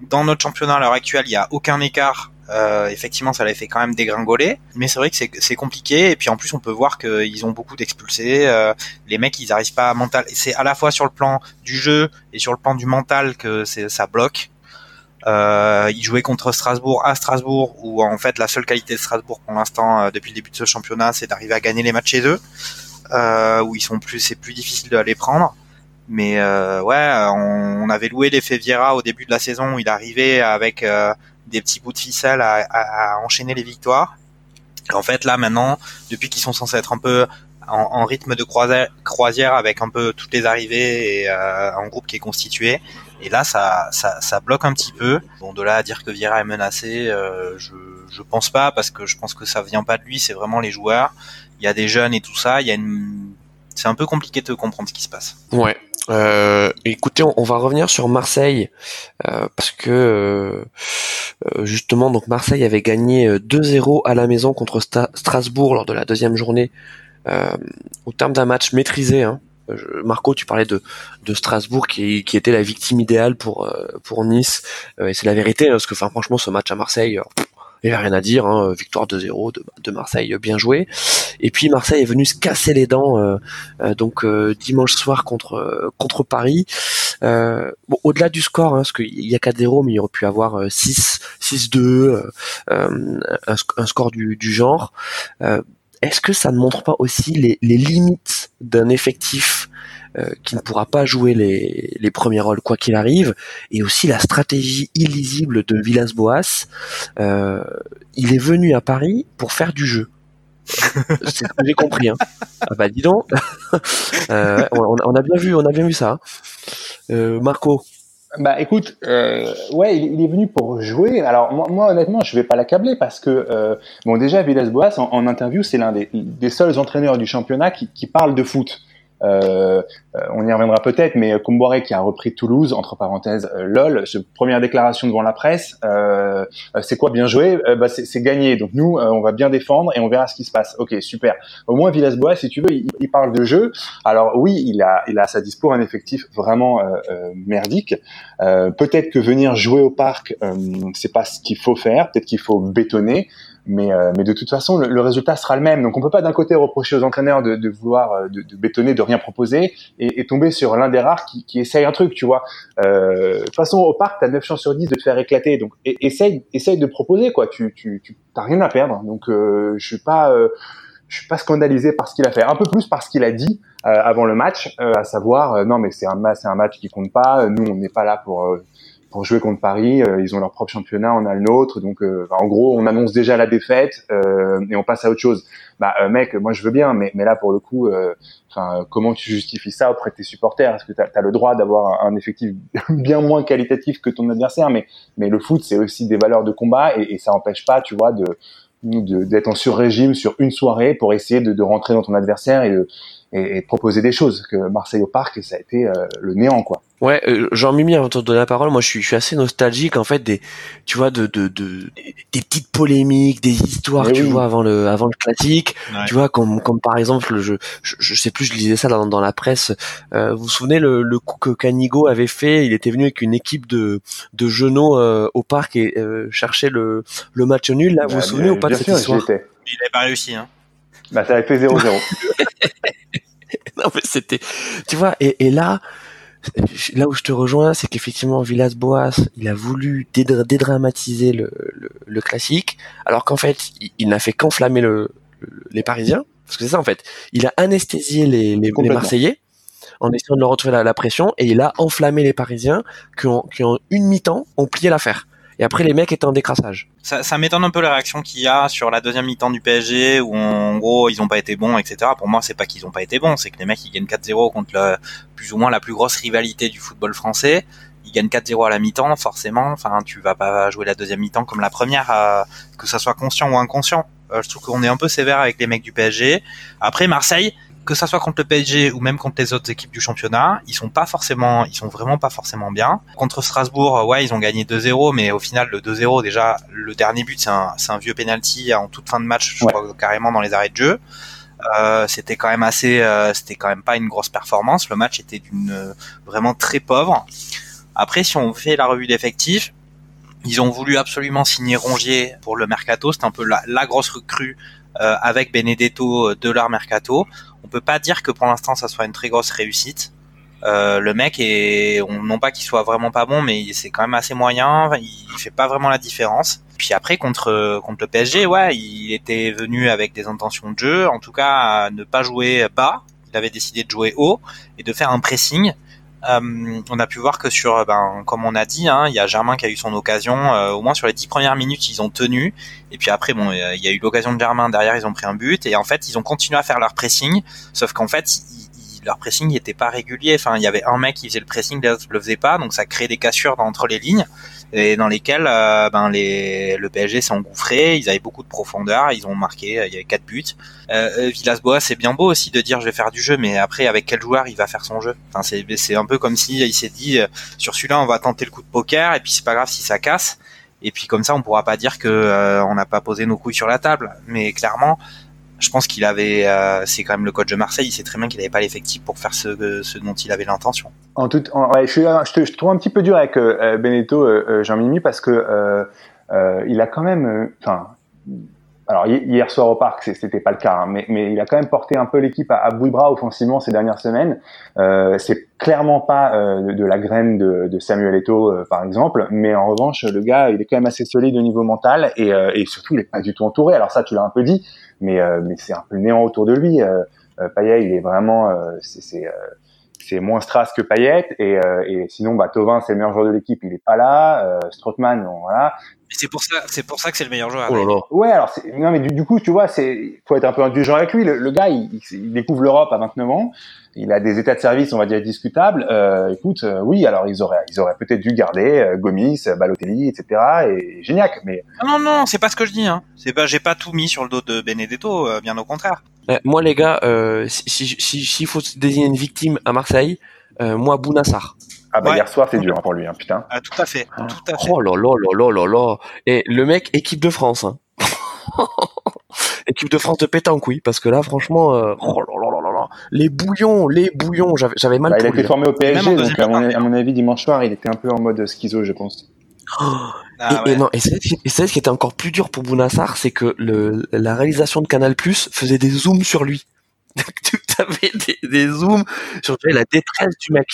Speaker 3: dans notre championnat à l'heure actuelle, il n'y a aucun écart, euh, effectivement, ça les fait quand même dégringoler. Mais c'est vrai que c'est compliqué. Et puis en plus, on peut voir qu'ils ont beaucoup d'expulsés. Euh, les mecs, ils n'arrivent pas à mental. C'est à la fois sur le plan du jeu et sur le plan du mental que ça bloque. Euh, il jouait contre Strasbourg à Strasbourg, où en fait la seule qualité de Strasbourg pour l'instant euh, depuis le début de ce championnat, c'est d'arriver à gagner les matchs chez eux, euh, où ils sont plus, c'est plus difficile de les prendre. Mais euh, ouais, on, on, avait loué l'effet Vieira au début de la saison, où il arrivait avec euh, des petits bouts de ficelle à, à, à enchaîner les victoires. en fait là maintenant, depuis qu'ils sont censés être un peu en, en, rythme de croisière, croisière avec un peu toutes les arrivées et euh, un groupe qui est constitué, et là, ça, ça, bloque un petit peu. Bon, de là à dire que Vieira est menacé, euh, je, je pense pas parce que je pense que ça vient pas de lui. C'est vraiment les joueurs. Il y a des jeunes et tout ça. Il y a une, c'est un peu compliqué de comprendre ce qui se passe.
Speaker 1: Ouais. Euh, écoutez, on, va revenir sur Marseille euh, parce que justement, donc Marseille avait gagné 2-0 à la maison contre Strasbourg lors de la deuxième journée, au terme d'un match maîtrisé. Hein, Marco, tu parlais de, de Strasbourg qui, qui, était la victime idéale pour euh, pour Nice euh, et c'est la vérité hein, parce que enfin franchement ce match à Marseille euh, il n'y avait rien à dire, hein, victoire 2-0 de, de, Marseille, bien joué. Et puis Marseille est venu se casser les dents donc dimanche soir contre contre Paris. bon, au-delà du score, hein, parce qu'il y a 4-0, mais il aurait pu avoir 6 6-2, un, un, score du, du genre est-ce que ça ne montre pas aussi les, limites d'un effectif euh, qui ne pourra pas jouer les, premiers rôles quoi qu'il arrive, et aussi la stratégie illisible de Villas-Boas. Euh, il est venu à Paris pour faire du jeu. C'est ce que j'ai compris. Hein. Ah bah dis donc, euh, on, a bien vu, on a bien vu ça. Hein. Marco,
Speaker 2: bah écoute, euh, ouais, il, est venu pour jouer. Alors moi, honnêtement, je vais pas l'accabler parce que euh, bon déjà Villas-Boas en, en, interview, c'est l'un des, des, seuls entraîneurs du championnat qui, qui parle de foot. Euh, euh, on y reviendra peut-être, mais Comboiré qui a repris Toulouse, entre parenthèses, euh, lol, première déclaration devant la presse, euh, c'est quoi bien joué bah, C'est gagné, donc nous, on va bien défendre et on verra ce qui se passe. Ok, super. Au moins Villas-Boas, si tu veux, il, il, parle de jeu. Alors oui, il a, il a à sa dispo un effectif vraiment merdique. peut-être que venir jouer au parc, c'est pas ce qu'il faut faire. Peut-être qu'il faut bétonner. Mais, euh, mais de toute façon, le, résultat sera le même. Donc on peut pas d'un côté reprocher aux entraîneurs de, de vouloir euh, de, de, bétonner, de rien proposer, et, et tomber sur l'un des rares qui, qui, essaye un truc, tu vois. Euh, de toute façon, au parc, tu as 9 chances sur 10 de te faire éclater. Donc essaye, essaye de proposer, quoi. Tu, tu, tu t'as rien à perdre. Donc euh, je suis pas... Euh, je suis pas scandalisé par ce qu'il a fait, un peu plus par ce qu'il a dit avant le match, à savoir non mais c'est un c'est un match qui compte pas, nous on n'est pas là pour pour jouer contre Paris. Euh, ils ont leur propre championnat, on a le nôtre. Donc, euh, en gros, on annonce déjà la défaite euh, et on passe à autre chose. Bah, mec, moi je veux bien, mais, mais là pour le coup, enfin, comment tu justifies ça auprès de tes supporters? Est-ce que tu as, le droit d'avoir un, effectif bien moins qualitatif que ton adversaire? Mais, mais le foot, c'est aussi des valeurs de combat et, et ça empêche pas, tu vois, de d'être en sur-régime sur une soirée pour essayer de, de rentrer dans ton adversaire et de, et, et, proposer des choses. Que Marseille au parc, ça a été euh, le néant, quoi.
Speaker 1: Ouais, euh, Jean-Mimi, avant de te donner la parole, moi je suis, je suis assez nostalgique en fait des, tu vois, de, de, de des petites polémiques, des histoires, tu vois, avant le, avant le classique, tu vois, comme, comme par exemple, je, je, je, sais plus, je lisais ça dans, dans la presse. Euh, vous vous souvenez le, le coup que Canigo avait fait? Il était venu avec une équipe de, de genoux euh, au parc et euh, chercher le, le match nul. Là, vous vous bah, souvenez ou pas de cette histoire?
Speaker 3: Il n'avait pas réussi, hein.
Speaker 2: Bah, ça avait fait 0-0.
Speaker 1: non, mais c'était, tu vois, et, et, là, là où je te rejoins, c'est qu'effectivement, Villas-Boas, il a voulu dédramatiser le, le, le classique, alors qu'en fait, il, n'a fait qu'enflammer le, les Parisiens, parce que c'est ça en fait. Il a anesthésié les, les, les Marseillais en essayant de leur retrouver la, la, pression, et il a enflammé les Parisiens qui, ont, qui en une mi-temps ont plié l'affaire. Et après les mecs étaient en décrassage.
Speaker 3: Ça, ça m'étonne un peu la réaction qu'il y a sur la deuxième mi-temps du PSG où en gros ils ont pas été bons, etc. Pour moi, c'est pas qu'ils ont pas été bons, c'est que les mecs ils gagnent 4-0 contre le, plus ou moins la plus grosse rivalité du football français. Ils gagnent 4-0 à la mi-temps, forcément. Enfin, tu vas pas jouer la deuxième mi-temps comme la première, que ça soit conscient ou inconscient. Euh, je trouve qu'on est un peu sévère avec les mecs du PSG. Après Marseille, que ça soit contre le PSG ou même contre les autres équipes du championnat, ils sont pas forcément, ils sont vraiment pas forcément bien. Contre Strasbourg, ouais, ils ont gagné 2-0, mais au final, le 2-0, déjà, le dernier but, c'est un, un vieux penalty en toute fin de match, je crois carrément dans les arrêts de jeu. Euh, c'était quand même assez, euh, c'était quand même pas une grosse performance. Le match était d'une vraiment très pauvre. Après, si on fait la revue d'effectifs, ils ont voulu absolument signer Rongier pour le mercato. C'est un peu la, la grosse recrue euh, avec Benedetto de leur mercato. On peut pas dire que pour l'instant ça soit une très grosse réussite. Euh, le mec est, non pas qu'il soit vraiment pas bon, mais c'est quand même assez moyen. Il, fait pas vraiment la différence. Puis après contre contre le PSG, ouais, il était venu avec des intentions de jeu, en tout cas ne pas jouer bas. Il avait décidé de jouer haut et de faire un pressing. Euh, on a pu voir que sur, ben, comme on a dit, hein, il y a Germain qui a eu son occasion. Euh, au moins sur les dix premières minutes, ils ont tenu. Et puis après, bon, il y a eu l'occasion de Germain derrière, ils ont pris un but. Et en fait, ils ont continué à faire leur pressing. Sauf qu'en fait, leur pressing n'était pas régulier. Enfin, il y avait un mec qui faisait le pressing, l'autre le faisait pas. Donc ça créait des cassures entre les lignes et dans lesquelles euh, ben les le PSG s'est engouffré, ils avaient beaucoup de profondeur, ils ont marqué, il y avait quatre buts. Euh, Villas-Boas, c'est bien beau aussi de dire je vais faire du jeu, mais après avec quel joueur il va faire son jeu? Enfin c'est un peu comme si il s'est dit euh, sur celui-là on va tenter le coup de poker et puis c'est pas grave si ça casse. Et puis comme ça on pourra pas dire que euh, on n'a pas posé nos couilles sur la table, mais clairement je pense qu'il avait, euh, c'est quand même le coach de Marseille, il sait très bien qu'il n'avait pas l'effectif pour faire ce, ce dont il avait l'intention.
Speaker 2: En tout, ouais, je, suis, je, te, je, trouve un petit peu dur avec euh, Beneteau, euh, Jean-Mimi, parce que euh, euh, il a quand même, enfin, alors hier soir au parc, c'était pas le cas, hein, mais, mais, il a quand même porté un peu l'équipe à, à, bout de bras offensivement ces dernières semaines. Euh, c'est clairement pas euh, de, la graine de, de Samuel Eto'o par exemple, mais en revanche, le gars, il est quand même assez solide au niveau mental et, et surtout, il est pas du tout entouré. Alors ça, tu l'as un peu dit, mais euh, mais c'est un peu le néant autour de lui. Euh, euh, Payet, il est vraiment c'est c'est moins Strass que Payet et, et sinon bah Tovin c'est le meilleur joueur de l'équipe il est pas là euh, voilà
Speaker 3: c'est pour ça c'est pour ça que c'est le meilleur joueur
Speaker 2: oh ouais alors non mais du, du, coup tu vois c'est faut être un peu indulgent avec lui le, le gars il, il découvre l'Europe à 29 ans il a des états de service, on va dire, discutables. Euh, écoute, euh, oui, alors ils auraient, ils auraient peut-être dû garder euh, Gomis, Balotelli, etc. et Gignac, mais
Speaker 3: non, non, c'est pas ce que je dis. Hein. C'est pas, j'ai pas tout mis sur le dos de Benedetto, euh, bien au contraire.
Speaker 1: moi, les gars, si s'il si, si, faut désigner une victime à Marseille, moi, Bounassar.
Speaker 2: Ah bah ouais. hier soir c'est dur hein, pour lui, hein, putain.
Speaker 3: Ah, tout à fait, tout à fait.
Speaker 1: Oh là là là là là là. Et le mec, équipe de France. Hein. équipe de France de pétanque, oui, parce que là, franchement, euh, oh là là là là, les bouillons, les bouillons, j'avais mal.
Speaker 2: Bah, il a été formé au PSG, donc à mon, à mon, avis dimanche soir, il était un peu en mode schizo, je pense.
Speaker 1: Oh, ah, et, ouais. et, non, et c'est ce qui était encore plus dur pour Bounassar, c'est que le, la réalisation de Canal Plus faisait des zooms sur lui. tu avais des, des zooms sur la détresse du mec.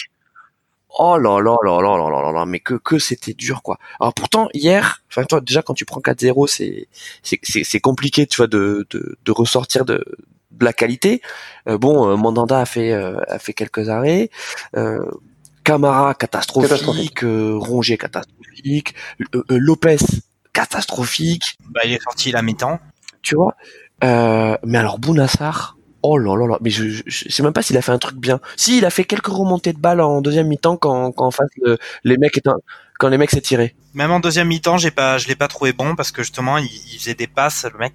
Speaker 1: Oh là là là là là là là mais que que c'était dur quoi. Alors pourtant hier, enfin toi déjà quand tu prends 4-0, c'est c'est c'est compliqué tu vois de de, de ressortir de de la qualité. Euh, bon, euh, Mandanda a fait euh, a fait quelques arrêts. Euh, Camara catastrophique, catastrophique. Rongier catastrophique, Lopez catastrophique.
Speaker 3: Bah il est sorti la mi-temps.
Speaker 1: Tu vois. mais alors Bounassar, Oh là là là, mais je, sais même pas s'il a fait un truc bien. Si, il a fait quelques remontées de balles en deuxième mi-temps quand, quand en face le, les mecs étaient, quand les mecs s'est tiré.
Speaker 3: Même en deuxième mi-temps, j'ai pas, je l'ai pas trouvé bon parce que justement, il, il faisait des passes, le mec,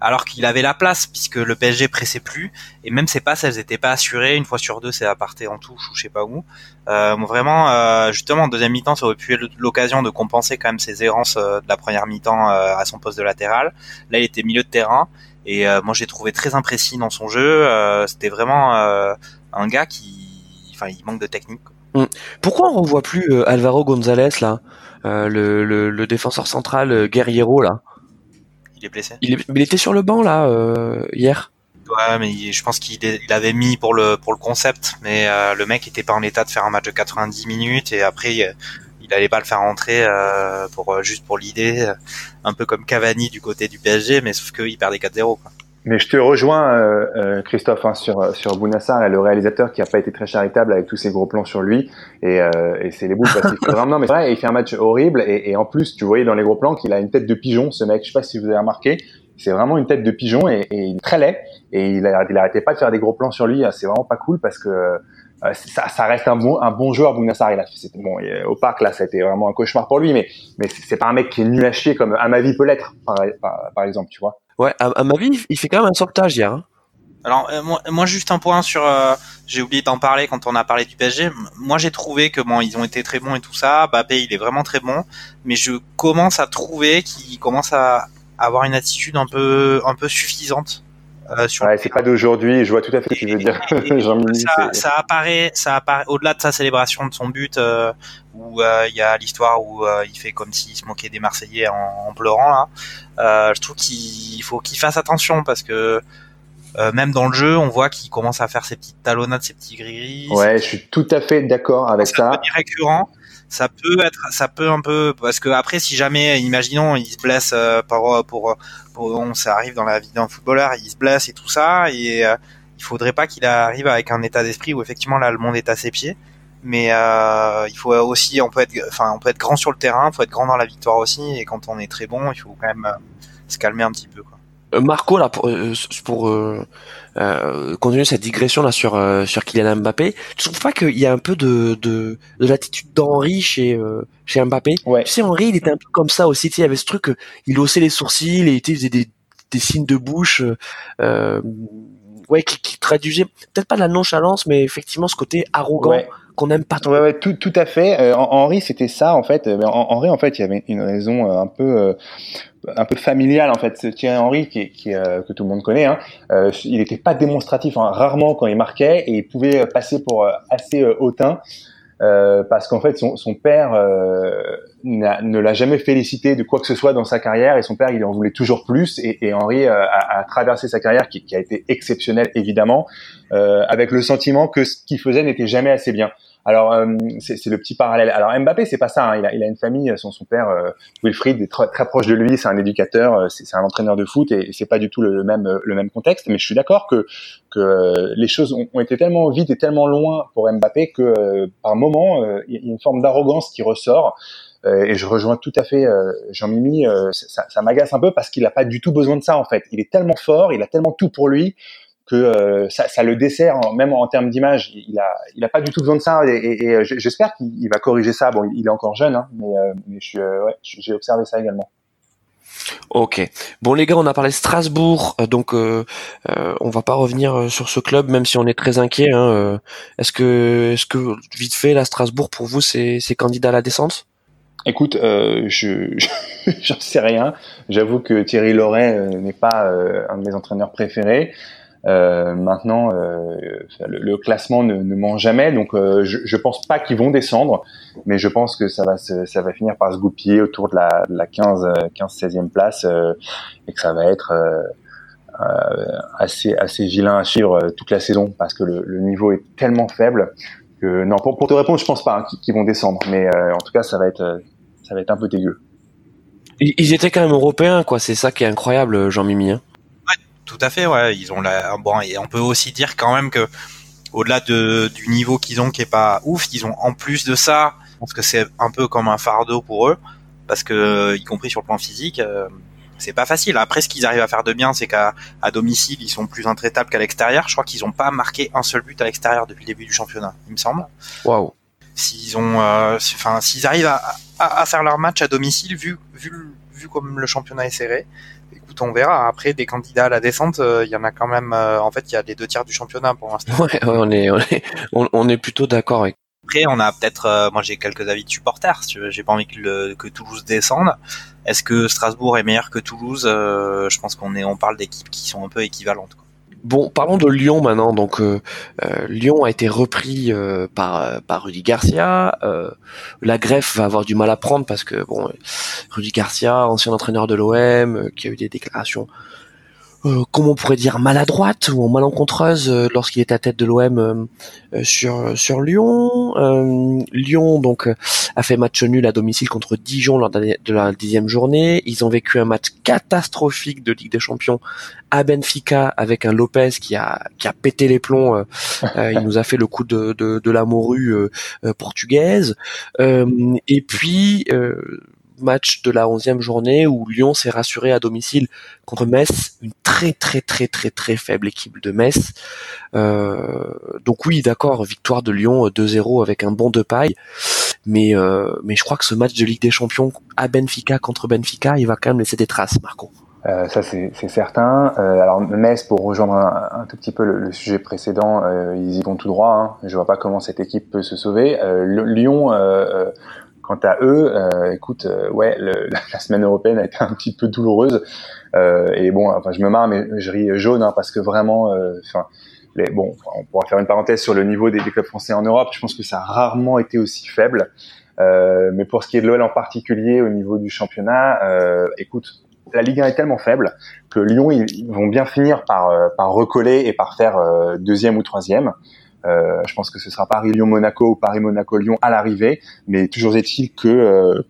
Speaker 3: alors qu'il avait la place puisque le PSG pressait plus et même ses passes, elles étaient pas assurées. Une fois sur deux, c'est à partir en touche ou je sais pas où. Euh, vraiment, euh, justement, en deuxième mi-temps, ça aurait pu être l'occasion de compenser quand même ses errances euh, de la première mi-temps à son poste de latéral. Là, il était milieu de terrain et euh, moi, j'ai trouvé très imprécis dans son jeu. Euh, c'était vraiment euh, un gars qui, enfin, il manque de technique.
Speaker 1: Quoi. Pourquoi on revoit plus Alvaro González là, le, le, le, défenseur central Guerriero là
Speaker 3: Il est blessé.
Speaker 1: Il, est, il était sur le banc là hier.
Speaker 3: Ouais, mais je pense qu'il il avait mis pour le pour le concept, mais euh, le mec était pas en état de faire un match de 90 minutes et après il, il allait pas le faire rentrer euh, pour juste pour l'idée, un peu comme Cavani du côté du PSG, mais sauf qu'il perdait 4-0.
Speaker 2: Mais je te rejoins, euh, euh, Christophe, hein, sur sur Bounassar, le réalisateur qui a pas été très charitable avec tous ces gros plans sur lui, et, euh, et c'est les boules parce qu'il fait vraiment, mais vrai, il fait un match horrible, et, et, en plus, tu voyais dans les gros plans qu'il a une tête de pigeon, ce mec. Je sais pas si vous avez remarqué, c'est vraiment une tête de pigeon et, et il est très laid, et il, il arrêtait pas de faire des gros plans sur lui. C'est vraiment pas cool parce que euh, ça, ça, reste un bon, un bon joueur, Bounassar. Il a, bon, au parc là, ça a été vraiment un cauchemar pour lui, mais mais c'est pas un mec qui est nul à chier comme à ma vie peut l'être, par, par exemple, tu vois.
Speaker 1: Ouais, à, ma vie, il fait quand même un sauvetage hier. Hein.
Speaker 3: Alors euh, moi, moi, juste un point sur, euh, j'ai oublié d'en parler quand on a parlé du PSG. Moi j'ai trouvé que bon ils ont été très bons et tout ça. Bappé il est vraiment très bon, mais je commence à trouver qu'il commence à avoir une attitude un peu un peu suffisante.
Speaker 2: Euh, sur ouais, c'est pas d'aujourd'hui. Je vois tout à fait ce que tu veux dire.
Speaker 3: ça, ça, apparaît, ça apparaît au-delà de sa célébration de son but, euh, où il y a l'histoire où il fait comme s'il se moquait des Marseillais en, en pleurant là. Euh, je trouve qu'il faut qu'il fasse attention parce que euh, même dans le jeu, on voit qu'il commence à faire ses petites talonnades, ses petits gris-gris.
Speaker 2: Ouais, je suis tout à fait d'accord avec ça.
Speaker 3: Ça récurrent. Ça peut être, ça peut un peu, parce que après, si jamais, imaginons, il se blesse euh, pour, pour, pour, ça arrive dans la vie d'un footballeur, il se blesse et tout ça, et euh, il faudrait pas qu'il arrive avec un état d'esprit où effectivement là, le monde est à ses pieds. Mais euh, il faut aussi, on peut être, enfin, on peut être grand sur le terrain, faut être grand dans la victoire aussi, et quand on est très bon, il faut quand même se calmer un petit peu. Quoi.
Speaker 1: Euh, Marco là pour, euh, pour euh, continuer cette digression là sur sur Kylian Mbappé, tu trouves pas qu'il y a un peu de de, de l'attitude d'Henri chez chez Mbappé?
Speaker 2: Ouais.
Speaker 1: Tu sais Henri, il était un peu comme ça aussi, tu sais, il y avait ce truc, il haussait les sourcils et il faisait des des signes de bouche ouais qui, qui traduisait peut-être pas de la nonchalance mais effectivement ce côté arrogant qu'on n'aime pas trop.
Speaker 2: Ouais, ouais, tout, tout à fait. Henri, c'était ça en fait. Henri, en fait, il y avait une raison un peu un peu familial en fait. Thierry Henry, qui, qui euh, que tout le monde connaît, hein, euh, il n'était pas démonstratif, hein, rarement quand il marquait, et il pouvait passer pour euh, assez hautain. parce qu'en fait, son, son père ne l'a jamais félicité de quoi que ce soit dans sa carrière, et son père, il en voulait toujours plus. Et, et Henry a, a, traversé sa carrière, qui, qui a été exceptionnelle évidemment, avec le sentiment que ce qu'il faisait n'était jamais assez bien. Alors euh, c'est le petit parallèle. Alors Mbappé c'est pas ça. Hein. Il, a, il, a, une famille. Son, son père euh, Wilfried est très, très, proche de lui. C'est un éducateur. Euh, c'est un entraîneur de foot et, c'est pas du tout le, même le même contexte. Mais je suis d'accord que que les choses ont, ont, été tellement vite et tellement loin pour Mbappé que par moment il y a une forme d'arrogance qui ressort. et je rejoins tout à fait Jean-Mimi. ça, ça m'agace un peu parce qu'il a pas du tout besoin de ça en fait. Il est tellement fort, il a tellement tout pour lui que euh, ça, ça, le dessert, même en termes d'image. Il a, il a pas du tout besoin de ça. Et, et, euh, j'espère qu'il va corriger ça. Bon, il est encore jeune, hein, mais, euh, mais ouais, j'ai observé ça également.
Speaker 1: Ok. Bon les gars, on a parlé de Strasbourg, donc euh, on va pas revenir sur ce club, même si on est très inquiet. Hein, est-ce que, est-ce que vite fait, la Strasbourg pour vous, c'est, c'est candidat à la descente?
Speaker 2: Écoute, euh, je j'en sais rien. J'avoue que Thierry Loret n'est pas un de mes entraîneurs préférés. Euh, maintenant, euh, le, classement ne, ne, ment jamais, donc euh, je, je pense pas qu'ils vont descendre, mais je pense que ça va se, ça va finir par se goupiller autour de la, de la 15, 15, 16e place et que ça va être assez, assez vilain à suivre toute la saison parce que le, le niveau est tellement faible que non. Pour, pour te répondre, je pense pas hein, qu'ils vont descendre, mais en tout cas, ça va être, ça va être un peu dégueu.
Speaker 1: Ils étaient quand même européens, quoi. C'est ça qui est incroyable, Jean-Mimi. Hein
Speaker 3: tout à fait, ouais. Ils ont la bon et on peut aussi dire quand même que au-delà de, du niveau qu'ils ont qui est pas ouf, ils ont en plus de ça, parce que c'est un peu comme un fardeau pour eux, parce que y compris sur le plan physique, euh, c'est pas facile. Après, ce qu'ils arrivent à faire de bien, c'est qu'à à domicile, ils sont plus intraitables qu'à l'extérieur. Je crois qu'ils ont pas marqué un seul but à l'extérieur depuis le début du championnat, il me semble.
Speaker 1: Waouh.
Speaker 3: S'ils ont, euh, enfin, s'ils arrivent à, à, à, faire leur match à domicile, vu vu vu comme le championnat est serré, on verra. Après, des candidats à la descente, euh, il y en a quand même. Euh, en fait, il y a les deux tiers du championnat pour l'instant.
Speaker 1: Ouais, on est, on est, plutôt d'accord avec.
Speaker 3: Après, on a peut-être, euh, moi j'ai quelques avis de supporters. J'ai pas envie que, que Toulouse descende. Est-ce que Strasbourg est meilleur que Toulouse? Je pense qu'on est, on parle d'équipes qui sont un peu équivalentes.
Speaker 1: Bon, parlons de Lyon maintenant. Donc, euh, euh, Lyon a été repris euh, par par Rudy Garcia. la greffe va avoir du mal à prendre parce que bon, Rudy Garcia, ancien entraîneur de l'OM, qui a eu des déclarations euh, comment on pourrait dire maladroite ou malencontreuse euh, lorsqu'il est à tête de l'OM euh, sur sur Lyon. Lyon donc a fait match nul à domicile contre Dijon lors de la dixième journée. Ils ont vécu un match catastrophique de Ligue des Champions à Benfica avec un Lopez qui a qui a pété les plombs. il nous a fait le coup de, de la morue portugaise. et puis match de la onzième journée où Lyon s'est rassuré à domicile contre Metz, une très très très très très faible équipe de Metz. Euh, donc oui, d'accord, victoire de Lyon 2-0 avec un bon de paille, mais euh, mais je crois que ce match de Ligue des Champions à Benfica contre Benfica, il va quand même laisser des traces, Marco.
Speaker 2: Euh, ça c'est certain. alors Metz, pour rejoindre un, tout petit peu le, sujet précédent, ils y vont tout droit. Hein. Je vois pas comment cette équipe peut se sauver. Lyon Quant à eux, euh, écoute, euh, ouais, le, la, semaine européenne a été un petit peu douloureuse. Euh, et bon, enfin, je me marre, mais je ris jaune hein, parce que vraiment, euh, enfin, bon, on pourra faire une parenthèse sur le niveau des, des, clubs français en Europe. Je pense que ça a rarement été aussi faible. Euh, mais pour ce qui est de l'OL en particulier, au niveau du championnat, écoute, la Ligue 1 est tellement faible que Lyon, ils, vont bien finir par, par recoller et par faire deuxième ou troisième. Euh, je pense que ce sera Paris-Lyon-Monaco ou Paris-Monaco-Lyon à l'arrivée, mais toujours est-il que euh,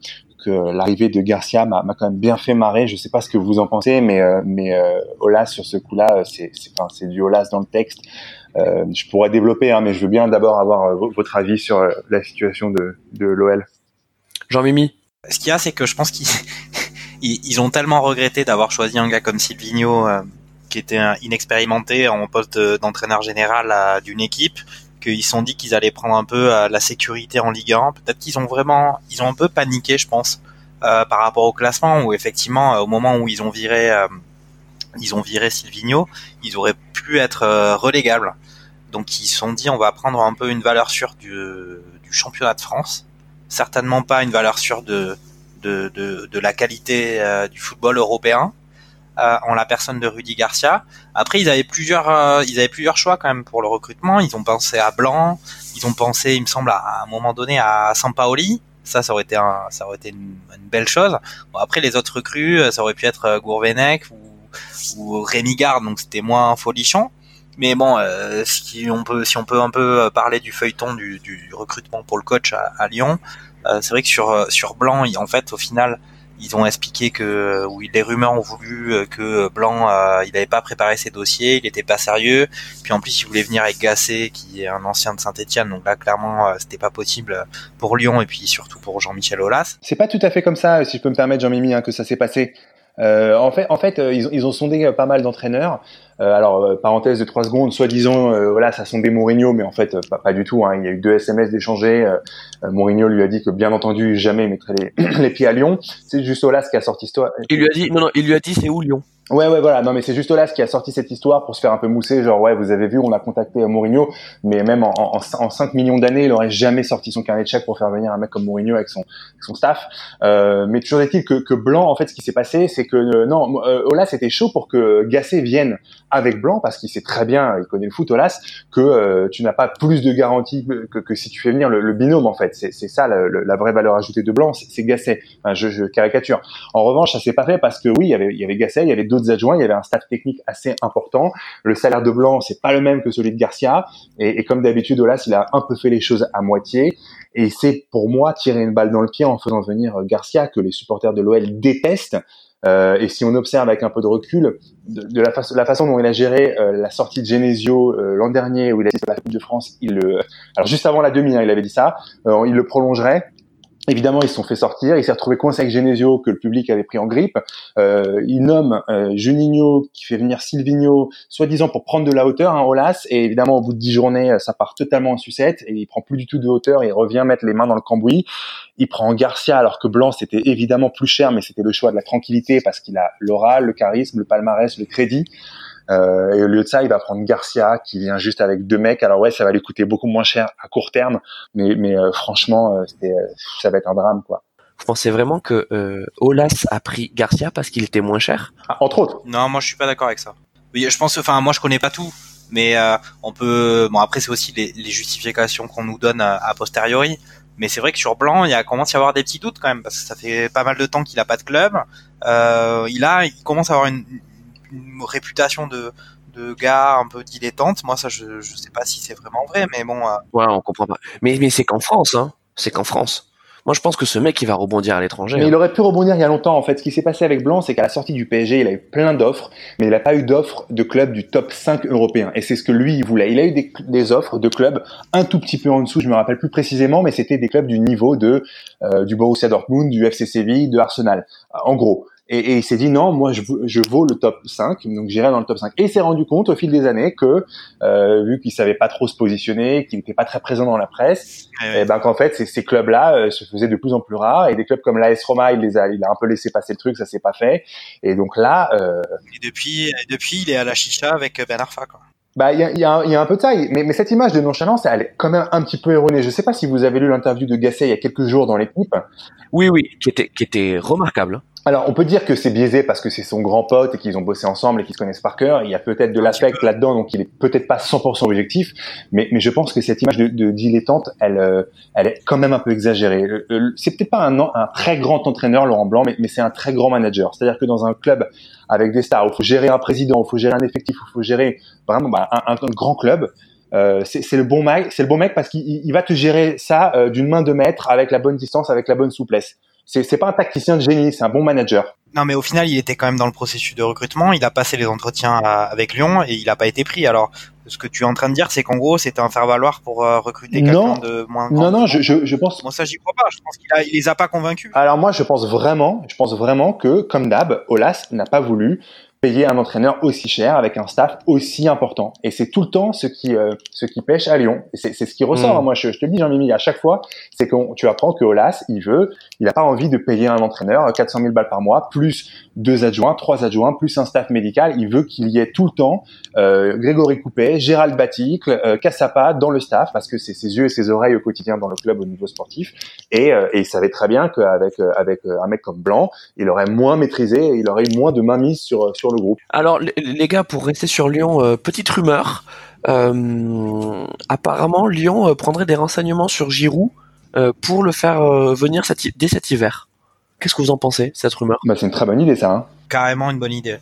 Speaker 2: que l'arrivée de Garcia m'a quand même bien fait marrer. Je sais pas ce que vous en pensez, mais euh, mais Olas sur ce coup-là, c'est enfin, du Olas dans le texte. je pourrais développer, hein, mais je veux bien d'abord avoir votre avis sur la situation de de l'OL.
Speaker 1: Jean-Mimi.
Speaker 3: Ce qu'il y a, c'est que je pense qu'ils ils, ont tellement regretté d'avoir choisi un gars comme Silvino qui était inexpérimenté en poste d'entraîneur général d'une équipe, qu'ils sont dit qu'ils allaient prendre un peu euh, la sécurité en Ligue 1. Peut-être qu'ils ont vraiment, ils ont un peu paniqué, je pense, euh, par rapport au classement, où effectivement, euh, au moment où ils ont viré, ils ont viré Silvino, ils auraient pu être relégables. Donc ils se sont dit, on va prendre un peu une valeur sûre du, du championnat de France, certainement pas une valeur sûre de de, de, de la qualité du football européen, euh, en la personne de Rudy Garcia. Après, ils avaient plusieurs, euh, ils avaient plusieurs choix quand même pour le recrutement. Ils ont pensé à Blanc, ils ont pensé, il me semble, à, un moment donné à Sampaoli. Ça, ça aurait été ça aurait été une, belle chose. Après, les autres recrues, euh, ça aurait pu être Gourvenec ou, ou Rémi Garde, donc c'était moins folichon. Mais bon, si on peut, si on peut un peu parler du feuilleton du, recrutement pour le coach à, à Lyon, c'est vrai que sur sur Blanc, en fait, au final, ils ont expliqué que oui, les rumeurs ont voulu euh, que Blanc euh, il n'avait pas préparé ses dossiers, il n'était pas sérieux. Puis en plus il voulait venir avec Gasset qui est un ancien de Saint-Etienne, donc là clairement euh, c'était pas possible pour Lyon et puis surtout pour Jean-Michel Aulas.
Speaker 2: C'est pas tout à fait comme ça, si je peux me permettre Jean-Mimi, hein, que ça s'est passé. Euh, en fait, en fait, ils, ont sondé pas mal d'entraîneurs. Euh, alors, euh, parenthèse de trois secondes, soi-disant, euh, voilà, ça sondait Mourinho, mais en fait, pas, du tout. Hein. Il y a eu deux SMS d'échangés. Mourinho lui a dit que, bien entendu, jamais il mettrait les, les pieds à Lyon. C'est juste Olas qui a sorti histoire.
Speaker 1: Il lui a dit, non, non, il lui a dit, c'est où Lyon?
Speaker 2: Ouais, ouais, voilà. Non, mais c'est juste Olas qui a sorti cette histoire pour se faire un peu mousser. Genre, ouais, vous avez vu, on a contacté Mourinho, mais même en, en, en 5 millions d'années, il aurait jamais sorti son carnet de chèques pour faire venir un mec comme Mourinho avec son, staff. Euh, mais toujours est-il que, Blanc, en fait, ce qui s'est passé, c'est que euh, non, euh, Olas était chaud pour que Gasset vienne avec Blanc parce qu'il sait très bien, il connaît le foot, Olas, que euh, tu n'as pas plus de garantie que, si tu fais venir le, binôme. En fait, c'est ça la, vraie valeur ajoutée de Blanc, c'est Gasset. Enfin, je, je, caricature. En revanche, ça s'est pas fait parce que oui, il y avait, il y avait Gasset, il y avait adjoints, il y avait un staff technique assez important. Le salaire de Blanc, c'est pas le même que celui de Garcia. Et, comme d'habitude, Olas, il a un peu fait les choses à moitié. Et c'est pour moi tirer une balle dans le pied en faisant venir Garcia, que les supporters de l'OL détestent. Euh, et si on observe avec un peu de recul, de, la, façon dont il a géré euh, la sortie de Genesio euh, l'an dernier, où il a été la Coupe de France, il le, alors juste avant la demi, hein, il avait dit ça, il le prolongerait. Évidemment, ils se sont fait sortir. Il s'est retrouvé coincé avec Genesio que le public avait pris en grippe. Euh, il nomme euh, Juninho qui fait venir Silvino, soi-disant pour prendre de la hauteur, hein, Olas. Et évidemment, au bout de dix journées, euh, ça part totalement en sucette et il prend plus du tout de hauteur. Et il revient mettre les mains dans le cambouis. Il prend Garcia alors que Blanc c'était évidemment plus cher, mais c'était le choix de la tranquillité parce qu'il a l'oral, le charisme, le palmarès, le crédit. Euh, et au lieu de ça, il va prendre Garcia qui vient juste avec deux mecs. Alors ouais, ça va lui coûter beaucoup moins cher à court terme, mais, mais euh, franchement, euh, c'était, ça va être un drame quoi.
Speaker 1: Vous pensez vraiment que Olas a pris Garcia parce qu'il était moins cher?
Speaker 2: Ah, Entre autres.
Speaker 3: Non, moi je suis pas d'accord avec ça. Oui, je pense, enfin moi je connais pas tout, mais on peut. Bon après c'est aussi les, les justifications qu'on nous donne a, posteriori. Mais c'est vrai que sur Blanc, il y a commence à y avoir des petits doutes quand même parce que ça fait pas mal de temps qu'il a pas de club. Euh, il a, il commence à avoir une, une réputation de de gars un peu dilettante. Moi, ça, je, je sais pas si c'est vraiment vrai, mais bon. Euh...
Speaker 1: Ouais, on comprend pas. Mais, mais c'est qu'en France, hein. C'est qu'en France. Moi, je pense que ce mec, il va rebondir à l'étranger.
Speaker 2: Mais
Speaker 1: hein.
Speaker 2: il aurait pu rebondir il y a longtemps. En fait, ce qui s'est passé avec Blanc, c'est qu'à la sortie du PSG, il a eu plein d'offres, mais il n'a pas eu d'offres de clubs du top 5 européen. Et c'est ce que lui, il voulait. Il a eu des, des, offres de clubs un tout petit peu en dessous, je me rappelle plus précisément, mais c'était des clubs du niveau de euh, du Borussia Dortmund, du FC Séville, de Arsenal. En gros. Et, et, il s'est dit non, moi je, je vaux le top 5, donc j'irai dans le top 5. Et il s'est rendu compte au fil des années que, euh, vu qu'il savait pas trop se positionner, qu'il n'était pas très présent dans la presse, et ben qu'en fait ces, ces clubs-là euh, se faisaient de plus en plus rares. Et des clubs comme l'AS Roma, il les a, il a un peu laissé passer le truc, ça s'est pas fait. Et donc là. Euh...
Speaker 3: Et depuis, et depuis, il est à la chicha avec Ben Arfa, quoi.
Speaker 2: Bah, il y a, y, a, y a, un peu de ça, mais, mais cette image de nonchalance, elle est quand même un petit peu erronée. Je sais pas si vous avez lu l'interview de Gasset il y a quelques jours dans l'équipe.
Speaker 1: Oui, oui, qui était, qui était remarquable.
Speaker 2: Alors, on peut dire que c'est biaisé parce que c'est son grand pote et qu'ils ont bossé ensemble et qu'ils se connaissent par cœur. Il y a peut-être de l'aspect là-dedans, donc il est peut-être pas 100% objectif. Mais, mais je pense que cette image de, de dilettante, elle, euh, elle est quand même un peu exagérée. C'est peut-être pas un, un, très grand entraîneur, Laurent Blanc, mais, mais c'est un très grand manager. C'est-à-dire que dans un club avec des stars, où il faut gérer un président, il faut gérer un effectif, il faut gérer vraiment bah, un, un, un grand club. Euh, c'est le bon mec, c'est le bon mec parce qu'il va te gérer ça euh, d'une main de maître avec la bonne distance, avec la bonne souplesse c'est pas un tacticien de génie, c'est un bon manager.
Speaker 3: Non, mais au final, il était quand même dans le processus de recrutement. Il a passé les entretiens à, avec Lyon et il n'a pas été pris. Alors, ce que tu es en train de dire, c'est qu'en gros, c'était un faire-valoir pour euh, recruter quelqu'un de moins.
Speaker 2: Non, non, je, je, je pense.
Speaker 3: Moi, ça, j'y crois pas. Je pense qu'il il les a pas convaincus.
Speaker 2: Alors moi, je pense vraiment, je pense vraiment que, comme d'hab, Olas n'a pas voulu payer un entraîneur aussi cher avec un staff aussi important. Et c'est tout le temps ce qui euh, ce qui pêche à Lyon. C'est ce qui ressort.
Speaker 1: Mm.
Speaker 2: Hein. Moi, je, je, te le dis, Jean-Mimi, à chaque fois, c'est que tu apprends que Olas, il veut, il n'a pas envie de payer un entraîneur 400 000 balles par mois, plus deux adjoints, trois adjoints, plus un staff médical. Il veut qu'il y ait tout le temps euh, Grégory Coupet, Gérald Baticle, euh, Cassapa dans le staff, parce que c'est ses yeux et ses oreilles au quotidien dans le club au niveau sportif. Et, euh, et il savait très bien qu'avec euh, avec un mec comme Blanc, il aurait moins maîtrisé, il aurait eu moins de mainmise sur sur le groupe.
Speaker 1: Alors les gars, pour rester sur Lyon, euh, petite rumeur. Euh, apparemment, Lyon euh, prendrait des renseignements sur Giroud euh, pour le faire venir cet, dès cet hiver. Qu'est-ce que vous en pensez, cette rumeur?
Speaker 2: Bah, C'est une très bonne idée, ça. Hein
Speaker 3: Carrément une bonne idée.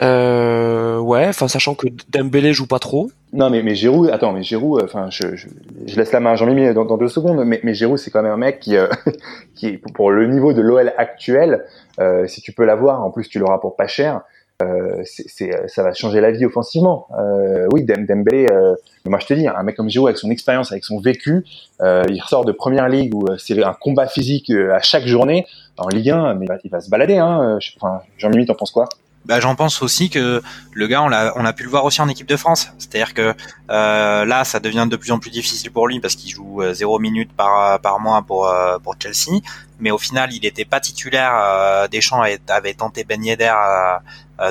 Speaker 1: Euh, ouais, enfin sachant que Dembélé joue pas trop.
Speaker 2: Non, mais mais Giroud, attends, mais Giroud, enfin, je, je, je, laisse la main à Jean-Mimi dans, dans, deux secondes, mais, mais Giroud, c'est quand même un mec qui, euh, qui pour le niveau de l'OL actuel, euh, si tu peux l'avoir, en plus tu l'auras pour pas cher, euh, c'est, ça va changer la vie offensivement. Euh, oui, Dembélé, euh, moi je te dis, un mec comme Giroud avec son expérience, avec son vécu, euh, il ressort de première ligue où c'est un combat physique à chaque journée. En Ligue 1, mais il va, se balader. Hein. Enfin, Jean-Mimi, t'en penses quoi?
Speaker 3: Bah, j'en pense aussi que le gars, on l'a, on a pu le voir aussi en équipe de France. C'est-à-dire que euh, là, ça devient de plus en plus difficile pour lui parce qu'il joue euh, zéro minute par par mois pour euh, pour Chelsea. Mais au final, il n'était pas titulaire. Euh, Deschamps avait, tenté Ben Yedder euh,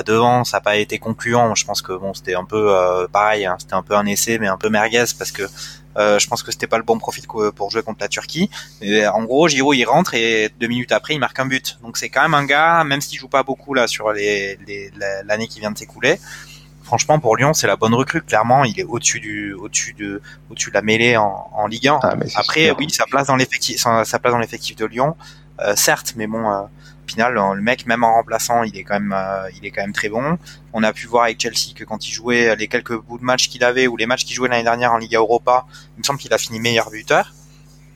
Speaker 3: devant, ça n'a pas été concluant. Je pense que bon, c'était un peu euh, pareil. Hein, c'était un peu un essai, mais un peu merguez parce que euh, je pense que c'était pas le bon profil pour jouer contre la Turquie. Et en gros, Giroud il rentre et deux minutes après il marque un but. Donc c'est quand même un gars, même s'il joue pas beaucoup là sur les, les l'année qui vient de s'écouler. Franchement, pour Lyon, c'est la bonne recrue. Clairement, il est au-dessus du, au-dessus de, au-dessus de la mêlée en, en Ligue 1.
Speaker 2: Ah,
Speaker 3: après, oui, sa place dans l'effectif, sa, place dans l'effectif de Lyon, euh, certes, mais bon, euh, final, le mec, même en remplaçant, il est quand même, euh, il est quand même très bon. On a pu voir avec Chelsea que quand il jouait les quelques bouts de matchs qu'il avait ou les matchs qu'il jouait l'année dernière en Liga Europa, il me semble qu'il a fini meilleur buteur.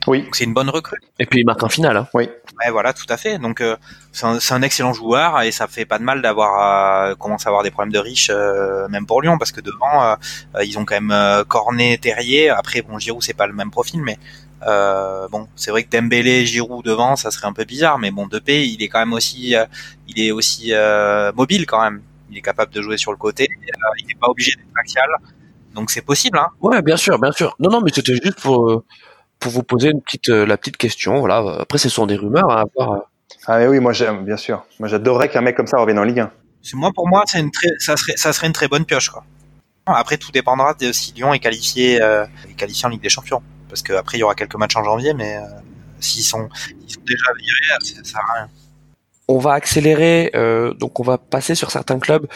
Speaker 2: Oui.
Speaker 3: Donc c'est une bonne recrue.
Speaker 1: Et puis il marque en finale. Hein.
Speaker 2: Oui.
Speaker 3: Ouais, voilà, tout à fait. Donc euh, c'est un, un, excellent joueur et ça fait pas de mal d'avoir euh, commencé à avoir des problèmes de riches, euh, même pour Lyon, parce que devant euh, ils ont quand même euh, Cornet, Terrier. Après, bon, Giroud c'est pas le même profil, mais euh, bon, c'est vrai que Dembélé, Giroud devant, ça serait un peu bizarre, mais bon, Depay, il est quand même aussi, euh, il est aussi euh, mobile quand même. Il est capable de jouer sur le côté. euh, il n'est pas obligé d'être axial, donc c'est possible. Hein.
Speaker 1: Ouais, bien sûr, bien sûr. Non, non, mais c'était juste pour pour vous poser une petite euh, la petite question. Voilà. Après, ce sont des rumeurs hein, à voir.
Speaker 2: Ah mais oui, moi j'aime, bien sûr. Moi j'adorerais qu'un mec comme ça revienne en Ligue 1.
Speaker 3: Moi, pour moi, c'est une très, ça serait, ça serait une très bonne pioche, quoi. Après, tout dépendra de si Lyon est qualifié, euh, est qualifié en Ligue des Champions parce qu'après il y aura quelques matchs en janvier, mais euh, s'ils sont, ils sont déjà virés, ça sert à rien.
Speaker 1: On va accélérer, euh, donc on va passer sur certains clubs.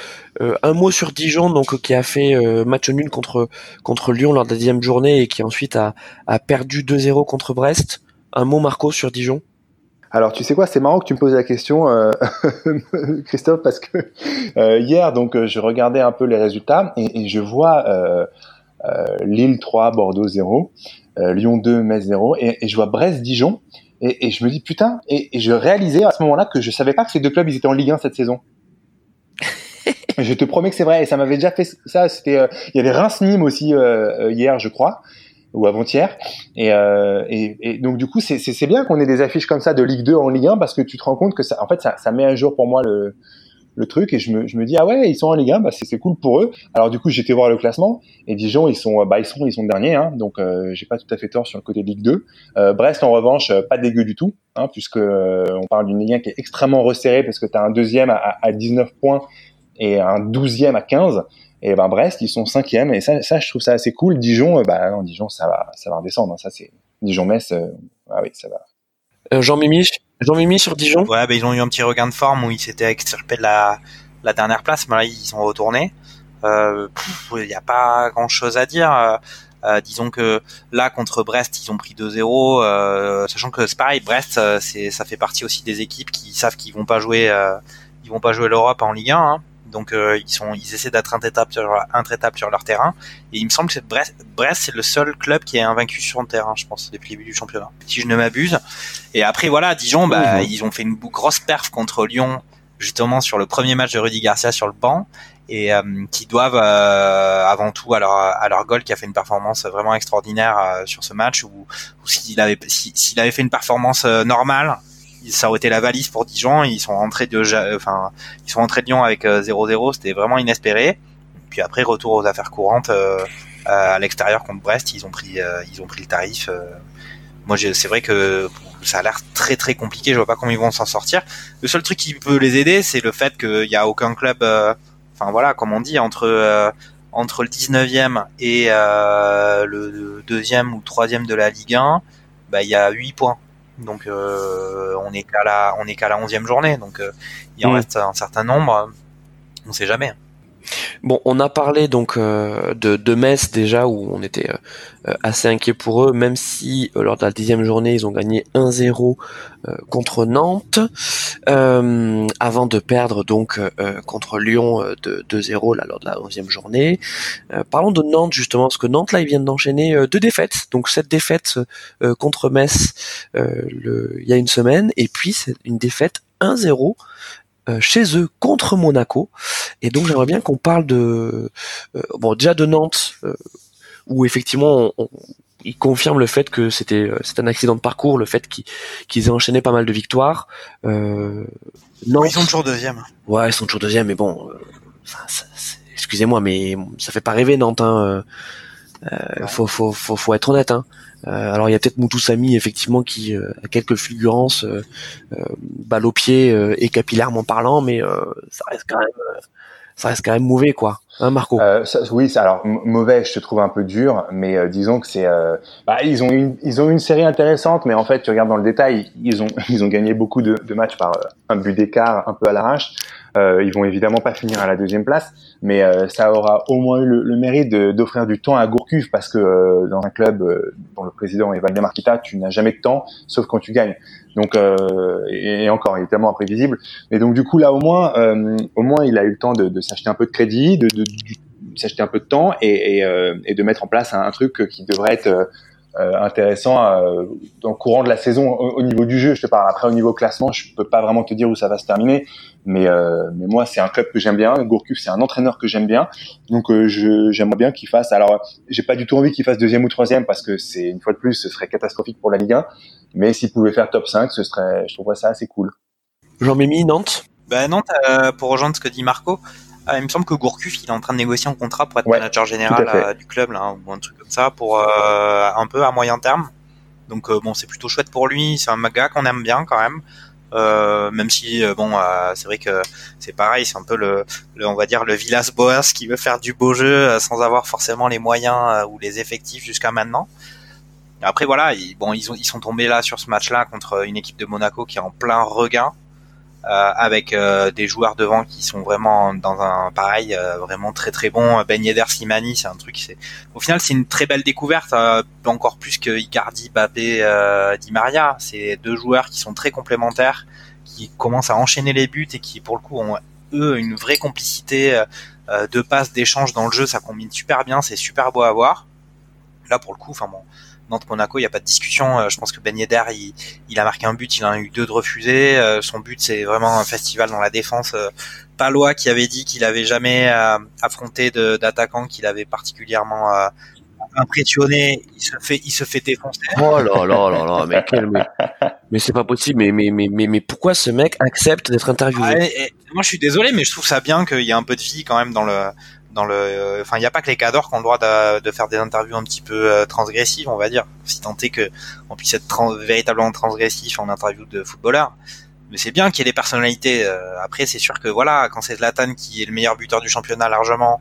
Speaker 1: Euh, un mot sur Dijon, donc qui a fait euh, match nul contre contre Lyon lors de la dixième journée et qui ensuite a, a perdu 2-0 contre Brest. Un mot Marco sur Dijon?
Speaker 2: Alors tu sais quoi, c'est marrant que tu me poses la question, euh, Christophe, parce que euh, hier donc je regardais un peu les résultats et, et je vois euh, Lille 3, Bordeaux 0, Lyon 2, Metz 0 et, et je vois Brest Dijon et, et, je me dis putain et, et je réalisais à ce moment-là que je savais pas que ces deux clubs ils étaient en Ligue 1 cette saison. je te promets que c'est vrai et ça m'avait déjà fait ça. C'était il y avait Reims Nîmes aussi hier je crois ou avant-hier. Et, euh, et, et, donc du coup, c'est bien qu'on ait des affiches comme ça de Ligue 2 en Ligue 1 parce que tu te rends compte que ça, en fait, ça, ça met un jour pour moi le, le truc et je me, je me dis ah ouais ils sont en Ligue 1 bah c'est cool pour eux alors du coup j'étais voir le classement et Dijon ils sont bah ils sont ils sont derniers hein, donc euh, j'ai pas tout à fait tort sur le côté Ligue 2 euh, Brest en revanche euh, pas dégueu du tout hein, puisque euh, on parle d'une Ligue 1 qui est extrêmement resserrée parce que tu as un deuxième à, à 19 points et un douzième à 15 et ben Brest, ils sont cinquième et ça, ça je trouve ça assez cool. Dijon, euh, bah non, Dijon, ça va, ça va redescendre. Hein. Ça c'est Dijon-Metz, euh, ah oui, ça va.
Speaker 1: Euh, Jean Mimi, Jean Mimi sur Dijon.
Speaker 3: Ouais, bah, ils ont eu un petit regain de forme où ils s'étaient extirpés de la, la dernière place, mais là ils sont retournés. Il n'y a pas grand chose à dire. Euh, disons que là contre Brest ils ont pris 2-0, euh, sachant que c'est pareil, Brest c'est ça fait partie aussi des équipes qui savent qu'ils vont pas jouer, ils vont pas jouer l'Europe en Ligue 1. Hein. Donc euh, ils sont, ils essaient d'être intraitables sur, intraitables sur leur terrain. Et il me semble que Brest, Brest c'est le seul club qui est invaincu sur le terrain, je pense, depuis le début du championnat, si je ne m'abuse. Et après voilà, Dijon, bah, ils ont fait une grosse perf contre Lyon, justement sur le premier match de Rudy Garcia sur le banc et euh, qui doivent euh, avant tout à leur, à leur goal qui a fait une performance vraiment extraordinaire euh, sur ce match ou, s'il avait s'il avait fait une performance normale ça aurait été la valise pour Dijon. Ils sont rentrés de, enfin, ils sont rentrés de Lyon avec 0-0. Euh, C'était vraiment inespéré. Puis après, retour aux affaires courantes euh, à l'extérieur contre Brest. Ils ont pris, euh, ils ont pris le tarif. moi, c'est vrai que ça a l'air très très compliqué. Je vois pas comment ils vont s'en sortir. Le seul truc qui peut les aider, c'est le fait qu'il n'y a aucun club. Enfin voilà, comme on dit, entre entre le 19e et le deuxième ou troisième de la Ligue 1, bah il y a 8 points. Donc euh, on est qu'à la on est qu'à la onzième journée, donc euh, il en reste un certain nombre. On sait jamais.
Speaker 1: Bon, on a parlé donc euh, de, de Metz déjà où on était euh, assez inquiet pour eux, même si euh, lors de la dixième journée ils ont gagné 1-0 contre Nantes, avant de perdre donc contre Lyon de 2-0 là lors de la onzième journée. parlons de Nantes justement, parce que Nantes là ils viennent d'enchaîner deux défaites, donc cette défaite contre Metz il y a une semaine, et puis c'est une défaite 1-0 euh, chez eux contre Monaco. Et donc j'aimerais bien qu'on parle de euh, bon déjà de Nantes euh, où effectivement on, ils confirment le fait que c'était c'est un accident de parcours, le fait qu'ils aient enchaîné pas mal de victoires.
Speaker 3: Euh, Nantes, ils sont toujours deuxième.
Speaker 1: Ouais, ils sont toujours deuxième, mais bon, excusez-moi, mais ça fait pas rêver Nantes. Hein, faut, faut, faut, faut être honnête. Hein. Euh, alors il y a peut-être Moutoussami effectivement qui euh, a quelques fulgurances, euh, balle au pied et capillairement parlant, mais ça reste quand même ça reste quand même mauvais, quoi. Hein, Marco?
Speaker 2: Euh, ça, Oui, alors mauvais, je te trouve un peu dur, mais disons que c'est, euh, bah, ils ont une, ils ont une série intéressante, mais en fait, tu regardes dans le détail, ils ont, ils ont gagné beaucoup de, de matchs par un but d'écart, un peu à l'arrache. Euh, ils vont évidemment pas finir à la deuxième place, mais euh, ça aura au moins eu le, mérite d'offrir du temps à Gourcuff parce que euh, dans un club dont le président est Valdemar Kita, tu n'as jamais de temps, sauf quand tu gagnes. Donc et, encore, il est tellement imprévisible. Mais donc du coup là au moins, au moins il a eu le temps de, de s'acheter un peu de crédit, de, de, de s'acheter un peu de temps et, et, et, de mettre en place un, un truc qui devrait être euh, intéressant euh, dans le courant de la saison au, niveau du jeu. Je te parle après au niveau classement, je peux pas vraiment te dire où ça va se terminer, mais euh, mais moi c'est un club que j'aime bien. Gourcuff c'est un entraîneur que j'aime bien, donc je j'aimerais bien qu'il fasse. Alors j'ai pas du tout envie qu'il fasse deuxième ou troisième parce que c'est une fois de plus ce serait catastrophique pour la Ligue 1, mais s'il pouvait faire top 5, ce serait, je trouverais ça assez cool.
Speaker 1: Jean-Mimi Nantes?
Speaker 3: Ben Nantes, pour rejoindre ce que dit Marco, il me semble que Gourcuff, il est en train de négocier un contrat pour être manager général euh, du club, là, ou un truc comme ça, pour euh, un peu à moyen terme. Donc euh, bon, c'est plutôt chouette pour lui. C'est un gars qu'on aime bien quand même. Euh, même si bon c'est vrai que c'est pareil c'est un peu le, on va dire le Villas Boas qui veut faire du beau jeu sans avoir forcément les moyens ou les effectifs jusqu'à maintenant après voilà ils, bon ils, ont, ils sont tombés là sur ce match là contre une équipe de Monaco qui est en plein regain avec des joueurs devant qui sont vraiment dans un pareil vraiment très très bon. Ben Yedder Slimani c'est un truc c'est au final c'est une très belle découverte encore plus que Icardi Bappé Di Maria. C'est deux joueurs qui sont très complémentaires qui commencent à enchaîner les buts et qui pour le coup ont eux une vraie complicité de passe d'échange dans le jeu. Ça combine super bien c'est super beau à voir. Là pour le coup enfin bon Nantes-Monaco, il n'y a pas de discussion. Euh, je pense que Ben Yedder, il, a marqué un but, il en a eu deux de refusés. Euh, son but, c'est vraiment un festival dans la défense. Euh, Palois qui avait dit qu'il avait jamais affronté d'attaquant qu'il avait particulièrement impressionné, il se fait, il se fait défoncer.
Speaker 1: Oh là là là là, mais quel, mais, c'est pas possible. Mais, mais, mais, mais, pourquoi ce mec accepte d'être interviewé?
Speaker 3: Moi, je suis désolé, mais je trouve ça bien qu'il y ait un peu de vie quand même dans le, euh, enfin, il n'y a pas que les cadors qui ont le droit de, faire des interviews un petit peu euh, transgressives, on va dire, si tant est que on puisse être véritablement transgressif en interview de footballeur. Mais c'est bien qu'il y ait des personnalités. Euh, après, c'est sûr que voilà, quand c'est Zlatan qui est le meilleur buteur du championnat largement,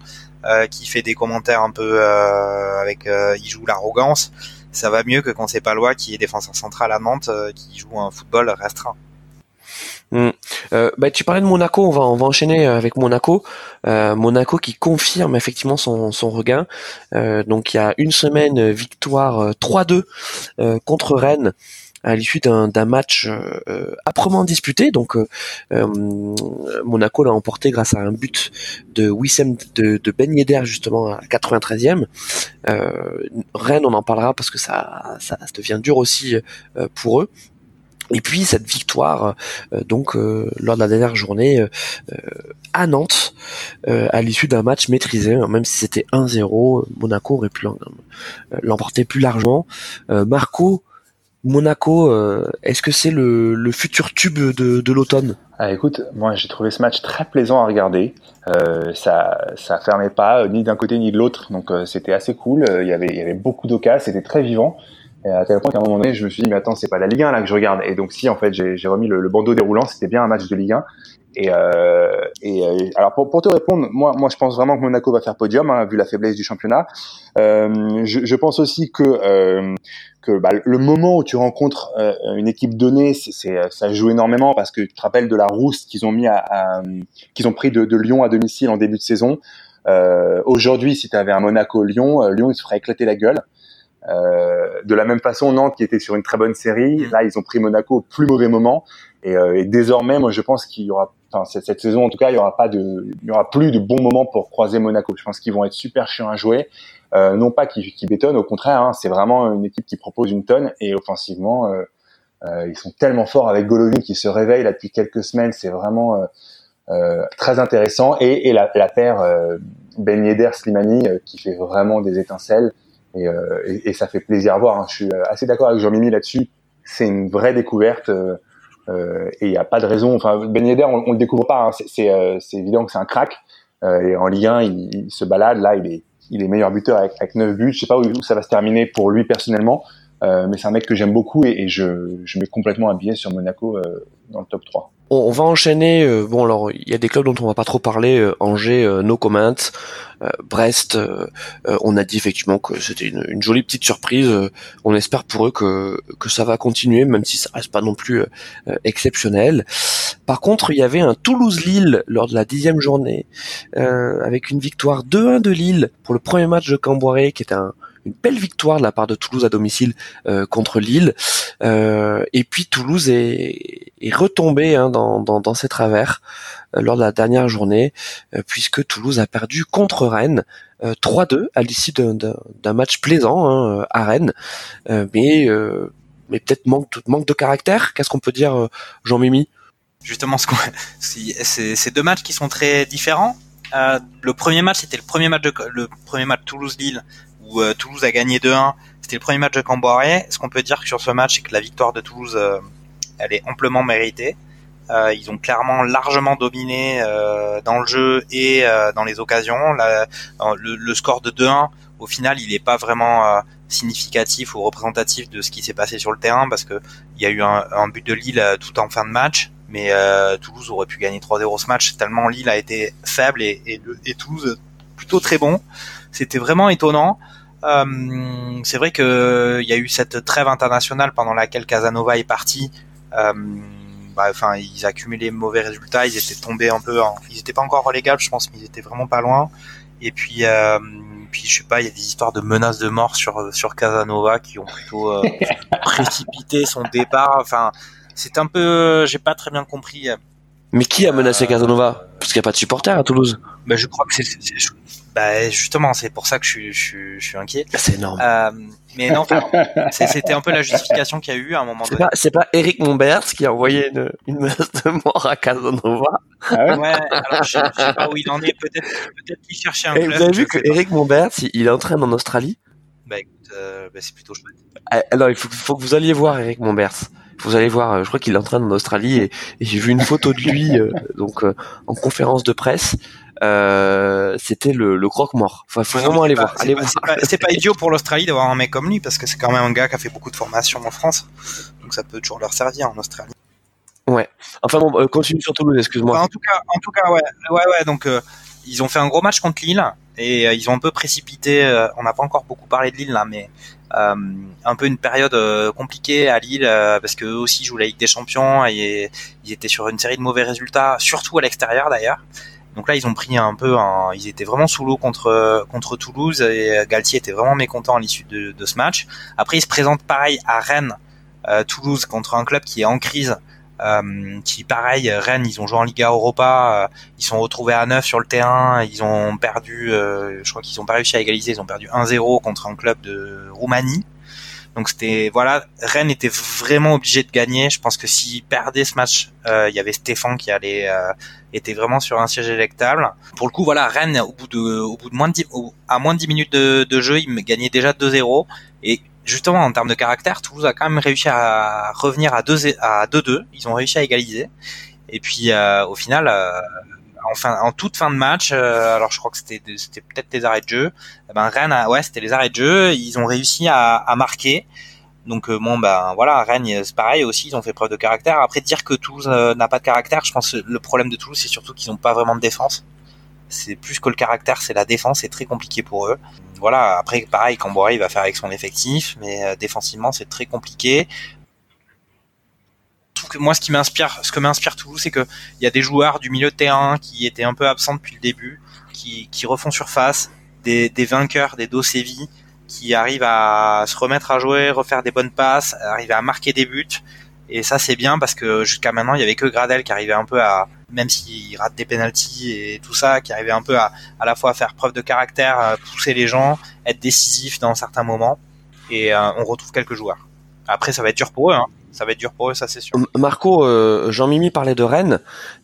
Speaker 3: qui fait des commentaires un peu avec, il joue l'arrogance, ça va mieux que quand c'est Palois qui est défenseur central à Nantes, qui joue un football restreint.
Speaker 1: Hmm. Euh, bah, tu parlais de Monaco, on va, on va enchaîner avec Monaco. Euh, Monaco qui confirme effectivement son, son regain. Euh, donc il y a une semaine, victoire 3-2 contre Rennes à l'issue d'un match âprement disputé. Donc Monaco l'a emporté grâce à un but de Wissem de, de Ben Yedder justement à 93e. Rennes, on en parlera parce que ça, ça devient dur aussi pour eux. Et puis cette victoire, euh, donc euh, lors de la dernière journée euh, à Nantes, à l'issue d'un match maîtrisé, hein, même si c'était 1-0, Monaco aurait pu l'emporter plus largement. Marco, Monaco, est-ce que c'est le, futur tube de, de l'automne?
Speaker 2: Ah, écoute, moi j'ai trouvé ce match très plaisant à regarder. ça, ça fermait pas ni d'un côté ni de l'autre, donc c'était assez cool. Il y avait, il y avait beaucoup d'occasions, c'était très vivant. Et à tel point qu'à un moment donné, je me suis dit, mais attends, c'est pas la Ligue 1 là que je regarde. Et donc, si, en fait, j'ai remis le, bandeau déroulant, c'était bien un match de Ligue 1. Et, euh, et euh, alors pour, te répondre, moi, je pense vraiment que Monaco va faire podium hein, vu la faiblesse du championnat. Euh, je, je, pense aussi que euh, que bah, le moment où tu rencontres euh, une équipe donnée, c'est ça joue énormément parce que tu te rappelles de la rousse qu'ils ont mis à, à qu'ils ont pris de, de, Lyon à domicile en début de saison. Aujourd'hui, si tu avais un Monaco-Lyon, Lyon il se ferait éclater la gueule. Euh, de la même façon, Nantes qui était sur une très bonne série, mm. là ils ont pris Monaco au plus mauvais moment. Et, euh, et désormais, moi je pense qu'il y aura, enfin cette, cette, saison en tout cas, il y aura pas de, il y aura plus de bons moments pour croiser Monaco. Je pense qu'ils vont être super chiants à jouer. Euh, non pas qu'ils qu bétonnent, au contraire, hein, c'est vraiment une équipe qui propose une tonne et offensivement, euh, euh ils sont tellement forts avec Golovin qui se réveille là depuis quelques semaines. C'est vraiment euh, très intéressant et, et la, la paire Ben Yedder Slimani qui fait vraiment des étincelles. Euh, et, et, ça fait plaisir à voir. Hein. Je suis euh, assez d'accord avec Jean-Mimi là-dessus. C'est une vraie découverte euh, et il n'y a pas de raison. Enfin, Ben Yedder, on, on le découvre pas. Hein. C'est évident que c'est un crack. et en Ligue 1, il, il, se balade. Là, il est, il est meilleur buteur avec, avec 9 buts. Je sais pas où, ça va se terminer pour lui personnellement. Euh, mais c'est un mec que j'aime beaucoup et, et je, je mets complètement habillé sur Monaco euh, dans le top 3
Speaker 1: on, va enchaîner. Euh, bon, alors il y a des clubs dont on va pas trop parler. Euh, Angers, euh, no comment. Brest, on a dit effectivement que c'était une, jolie petite surprise. on espère pour eux que que ça va continuer, même si ça reste pas non plus exceptionnel. Par contre, il y avait un Toulouse-Lille lors de la dixième journée, avec une victoire 2-1 de Lille pour le premier match de Camboiré, qui est un une belle victoire de la part de Toulouse à domicile euh, contre Lille. Euh, et puis Toulouse est, est retombé hein, dans, dans, dans, ses travers euh, lors de la dernière journée, puisque Toulouse a perdu contre Rennes 3-2 à l'issue d'un match plaisant hein, à Rennes, mais mais peut-être manque de, manque de caractère. Qu'est-ce qu'on peut dire, Jean-Mimi?
Speaker 3: Justement, c'est deux matchs qui sont très différents. Euh, le premier match, c'était le premier match de, le premier match Toulouse-Lille euh, Toulouse a gagné 2-1. C'était le premier match de Camboiré. Ce qu'on peut dire sur ce match, c'est que la victoire de Toulouse, euh, elle est amplement méritée. Euh, ils ont clairement largement dominé dans le jeu et dans les occasions. le, score de 2-1, au final, il n'est pas vraiment significatif ou représentatif de ce qui s'est passé sur le terrain parce que il y a eu un, but de Lille tout en fin de match, mais Toulouse aurait pu gagner 3-0 ce match tellement Lille a été faible et Toulouse plutôt très bon. C'était vraiment étonnant. Euh, c'est vrai que il y a eu cette trêve internationale pendant laquelle Casanova est parti, euh, bah, enfin, ils accumulaient mauvais résultats, ils étaient tombés un peu, ils étaient pas encore relégables, je pense, mais ils étaient vraiment pas loin. Et puis, euh, puis je sais pas, il y a des histoires de menaces de mort sur sur Casanova qui ont plutôt euh, précipité son départ. Enfin, c'est un peu, j'ai pas très bien compris.
Speaker 1: Mais qui a menacé Casanova? Parce qu'il n'y a pas de supporters à Toulouse.
Speaker 3: Bah, je crois que c'est, bah, justement, c'est pour ça que je suis, je, je suis inquiet.
Speaker 1: Ah, c'est énorme.
Speaker 3: Euh, mais non, c'était un peu la justification qu'il y a eu à un moment donné.
Speaker 1: C'est pas, pas Eric Mombert qui a envoyé une, une menace de mort à Casanova.
Speaker 3: Ah ouais, ouais alors je, je, sais pas où il en est. Peut-être peut qu'il cherchait un
Speaker 1: Et
Speaker 3: club.
Speaker 1: Vous avez vu que Eric Mombert, il entraîne en Australie?
Speaker 3: Bah écoute, euh, bah, c'est plutôt chouette.
Speaker 1: Ah, Alors, il faut, faut que vous alliez voir Eric Mombert. Vous allez voir, euh, je crois qu'il entraîne en Australie et, et j'ai vu une photo de lui euh, donc euh, en conférence de presse. Euh, c'était le, le croque-mort. Enfin, faut vraiment aller
Speaker 3: pas-
Speaker 1: voir.
Speaker 3: c'est
Speaker 1: Allez
Speaker 3: pas-
Speaker 1: voir.
Speaker 3: C'est pas, c'est pas idiot pour l'Australie d'avoir un mec comme lui parce que c'est quand même un gars qui a fait beaucoup de formations en France. Donc ça peut toujours leur servir en Australie.
Speaker 1: Enfin bon, euh, continue sur Toulouse, excuse-moi.
Speaker 3: Enfin, en tout cas, en tout cas, ouais, ouais, ouais. Donc, euh, ils ont fait un gros match contre Lille et ils ont un peu précipité. on n'a pas encore beaucoup parlé de Lille là, mais euh, un peu une période euh, compliquée à Lille euh, parce que eux aussi jouent la Ligue des Champions et ils étaient sur une série de mauvais résultats, surtout à l'extérieur d'ailleurs. Donc là, ils ont pris un peu, un, ils étaient vraiment sous l'eau contre contre Toulouse et Galtier était vraiment mécontent à l'issue de, de ce match. Après, ils se présentent pareil à Rennes, euh, Toulouse contre un club qui est en crise euh, qui pareil Rennes ils ont joué en Liga Europa euh, ils sont retrouvés à 9 sur le terrain ils ont perdu euh, je crois qu'ils ont pas réussi à égaliser ils ont perdu 1-0 contre un club de Roumanie donc c'était voilà Rennes était vraiment obligé de gagner je pense que s'ils perdaient ce match euh, il y avait Stéphane qui allait euh, était vraiment sur un siège électable pour le coup voilà Rennes au bout de au bout de moins de 10, au- à moins de 10 minutes de, de jeu ils gagnaient déjà 2-0 et justement en termes de caractère, Toulouse a quand même réussi à revenir à 2 à 2-2. Ils ont réussi à égaliser. Et puis euh, au final, euh, en, fin, en toute fin de match, euh, alors je crois que c'était c'était peut-être les arrêts de jeu. eh Ben Rennes, ouais, c'était les arrêts de jeu. Ils ont réussi à marquer. Donc euh, bon ben voilà, Rennes c'est pareil aussi, ils ont fait preuve de caractère. Après dire que Toulouse euh, n'a pas de caractère, je pense que le problème de Toulouse c'est surtout qu'ils n'ont pas vraiment de défense. C'est plus que le caractère, c'est la défense, c'est très compliqué pour eux voilà, après, pareil, Camboire, il va faire avec son effectif, mais euh, défensivement, c'est très compliqué. Moi, ce qui m'inspire, ce que m'inspire Toulouse, c'est que il y a des joueurs du milieu de terrain qui étaient un peu absents depuis le début, qui, qui refont surface, des, des vainqueurs, des Dosevi, qui arrivent à se remettre à jouer, refaire des bonnes passes, arriver à marquer des buts. Et ça, c'est bien parce que jusqu'à maintenant, il y avait que Gradel qui arrivait un peu à, même s'il rate des penalties et tout ça, qui arrivait un peu à, la fois à faire preuve de caractère, à pousser les gens, être décisif dans certains moments. Et euh, on retrouve quelques joueurs. Après, ça va être dur pour eux. Hein. Ça va être dur pour eux, ça c'est sûr.
Speaker 1: Marco, euh, Jean-Mimi parlait de Rennes.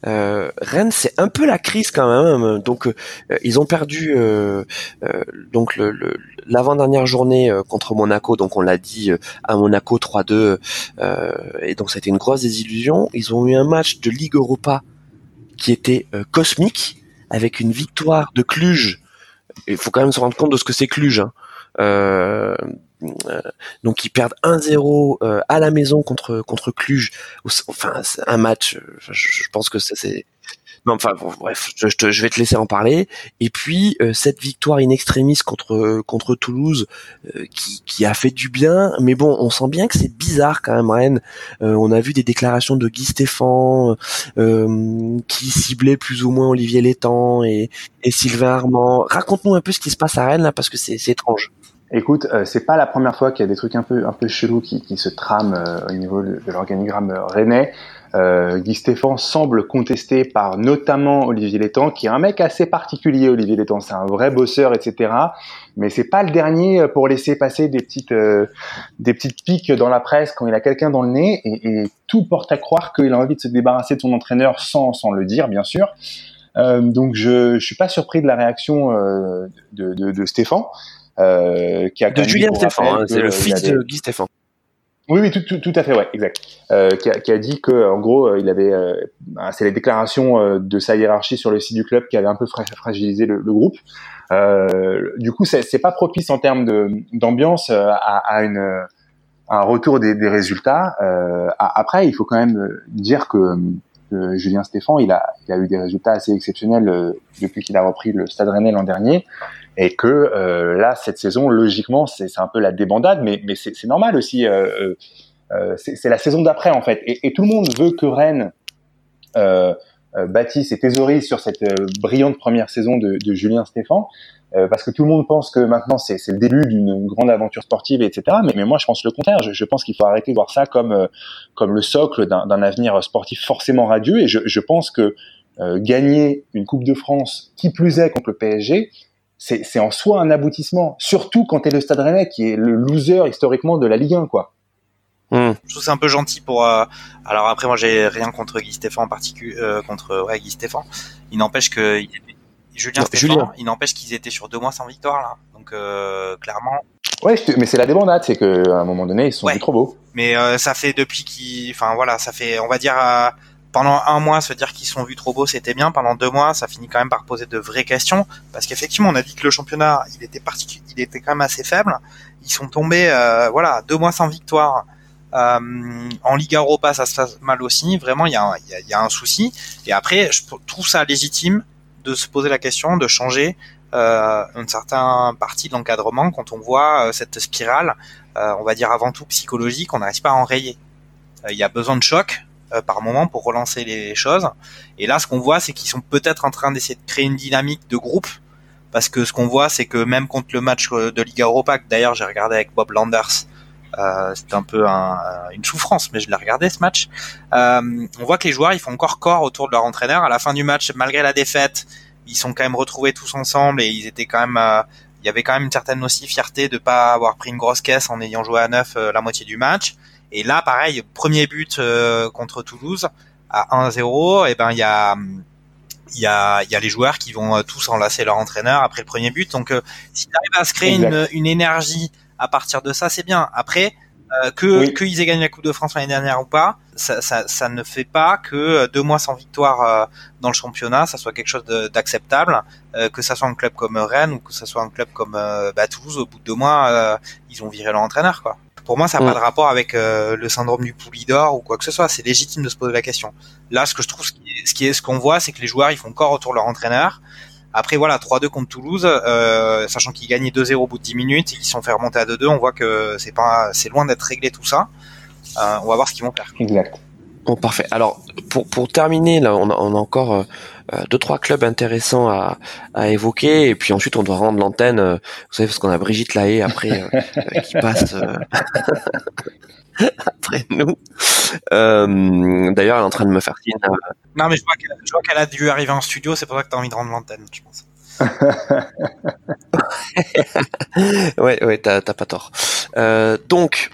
Speaker 1: Euh, Rennes, c'est un peu la crise quand même. Donc, euh, ils ont perdu euh, euh, donc le, l'avant-dernière journée euh, contre Monaco. Donc, on l'a dit à Monaco 3-2. euh, et donc, ça a été une grosse désillusion. Ils ont eu un match de Ligue Europa qui était cosmique avec une victoire de Cluj. Il faut quand même se rendre compte de ce que c'est Cluj. Hein. Euh, donc ils perdent 1-0 euh, à la maison contre contre Cluj. Enfin, un match. euh, Je, pense que ça c'est. Non, enfin bon, bref, je, vais te laisser en parler. Et puis euh, cette victoire in extremis contre contre Toulouse, euh, qui, qui a fait du bien. Mais bon, on sent bien que c'est bizarre quand même, Rennes. Euh, on a vu des déclarations de Guy Stéphane qui ciblait plus ou moins Olivier Létang et, et Sylvain Armand. Raconte-nous un peu ce qui se passe à Rennes là, parce que c'est étrange.
Speaker 2: Écoute, euh, c'est pas la première fois qu'il y a des trucs un peu un peu chelous qui, qui se trament euh, au niveau de, l'organigramme rennais. Euh, Guy Stéphane semble contesté par notamment Olivier Létang, qui est un mec assez particulier. Olivier Létang, c'est un vrai bosseur, etc. Mais c'est pas le dernier euh, pour laisser passer des petites euh, des petites piques dans la presse quand il a quelqu'un dans le nez, et, et tout porte à croire qu'il a envie de se débarrasser de son entraîneur sans sans le dire, bien sûr. Euh, donc je je suis pas surpris de la réaction euh, de, de, de Stéphane. Euh, qui a
Speaker 1: De Julien Stéphane, hein, c'est le
Speaker 2: il
Speaker 1: fils
Speaker 2: avait-
Speaker 1: de Guy Stéphane.
Speaker 2: oui, oui, tout, tout, tout à fait, ouais, exact. Euh, qui, a, qui a dit que, en gros, euh, il avait, euh, bah, c'est les déclarations euh, de sa hiérarchie sur le site du club qui avaient un peu fra- fragilisé le, le groupe. Euh, du coup, c'est pas propice en termes d'ambiance euh, à, à une à un retour des, des résultats. Euh, après, il faut quand même dire que, que Julien Stéphan, il a, il a eu des résultats assez exceptionnels euh, depuis qu'il a repris le Stade Rennais l'an dernier et que euh, là cette saison logiquement c'est un peu la débandade mais mais c'est normal aussi euh, c'est la saison d'après en fait. Et, et, tout le monde veut que Rennes bâtisse et thésaurise sur cette brillante première saison de, de Julien Stéphan. Euh, parce que tout le monde pense que maintenant c'est le début d'une grande aventure sportive, etc. Mais, mais, moi, je pense le contraire. Je, je pense qu'il faut arrêter de voir ça comme euh, comme le socle d'un avenir sportif forcément radieux. Et je, je pense que euh, gagner une Coupe de France, qui plus est contre le PSG, c'est en soi un aboutissement. Surtout quand tu es le Stade Rennais, qui est le loser historiquement de la Ligue 1, quoi.
Speaker 3: Mmh. Je trouve c'est un peu gentil pour. alors après, moi, j'ai rien contre Guy Stéphane en particulier, contre ouais, Guy Stéphane. Il n'empêche que Julien, Stéphane, il n'empêche qu'ils étaient sur deux mois sans victoire là. Donc euh, clairement.
Speaker 2: Ouais, mais c'est la débandade, c'est qu'à un moment donné ils sont trop beaux.
Speaker 3: Mais euh, ça fait depuis qu'ils, enfin voilà, ça fait, on va dire euh, pendant un mois se dire qu'ils sont vus trop beaux, c'était bien. Pendant deux mois, ça finit quand même par poser de vraies questions parce qu'effectivement, on a dit que le championnat, il était il était quand même assez faible. Ils sont tombés, voilà, deux mois sans victoire. en Liga Europa, ça se passe mal aussi. Vraiment, il y a, un souci. Et après, je trouve ça légitime de se poser la question de changer euh, une certaine partie de l'encadrement quand on voit euh, cette spirale, euh, on va dire avant tout psychologique, on n'arrive pas à enrayer. Il y a besoin de choc par moment pour relancer les choses. Et là, ce qu'on voit, c'est qu'ils sont peut-être en train d'essayer de créer une dynamique de groupe, parce que ce qu'on voit, c'est que même contre le match de Liga Europa, d'ailleurs j'ai regardé avec Bob Landers, euh, c'est un peu un, une souffrance, mais je l'ai regardé ce match. Euh, on voit que les joueurs ils font encore corps autour de leur entraîneur. À la fin du match, malgré la défaite, ils sont quand même retrouvés tous ensemble et ils étaient quand même. Euh, il y avait quand même une certaine aussi fierté de pas avoir pris une grosse caisse en ayant joué à neuf euh, la moitié du match. Et là, pareil, premier but euh, contre Toulouse à 1-0, et ben il y a il y a, y a les joueurs qui vont tous enlacer leur entraîneur après le premier but. Donc, euh, s'ils arrivent à se créer une, une, énergie à partir de ça, c'est bien. Après, euh, que qu'ils aient gagné la Coupe de France l'année dernière ou pas, ça, ça, ça, ne fait pas que euh, deux mois sans victoire euh, dans le championnat, ça soit quelque chose d'acceptable. Euh, que ça soit un club comme Rennes ou que ça soit un club comme bah, Toulouse, au bout de deux mois, ils ont viré leur entraîneur, quoi. Pour moi, ça n'a pas de rapport avec le syndrome du d'or ou quoi que ce soit. C'est légitime de se poser la question. Là, ce que je trouve, ce qui est, ce qu'on voit, c'est que les joueurs, ils font encore autour de leur entraîneur. Après voilà, 3-2 contre Toulouse, euh, sachant qu'ils gagnaient 2-0 au bout de 10 minutes et qu'ils sont fait remonter à 2-2, on voit que c'est pas c'est loin d'être réglé tout ça. Euh, on va voir ce qu'ils vont faire.
Speaker 2: Exact.
Speaker 1: Bon parfait. Alors pour pour terminer là, on a, on a encore euh, euh deux trois clubs intéressants à, à évoquer et puis ensuite on doit rendre l'antenne. Euh, vous savez parce qu'on a Brigitte Lahaye après euh, qui passe après nous. Euh, D'ailleurs, elle est en train de me faire signe. Euh.
Speaker 3: Non, mais je vois qu'elle a dû arriver en studio, c'est pour ça que tu as envie de rendre l'antenne, je pense.
Speaker 1: ouais, ouais, t'as pas tort. Euh, donc,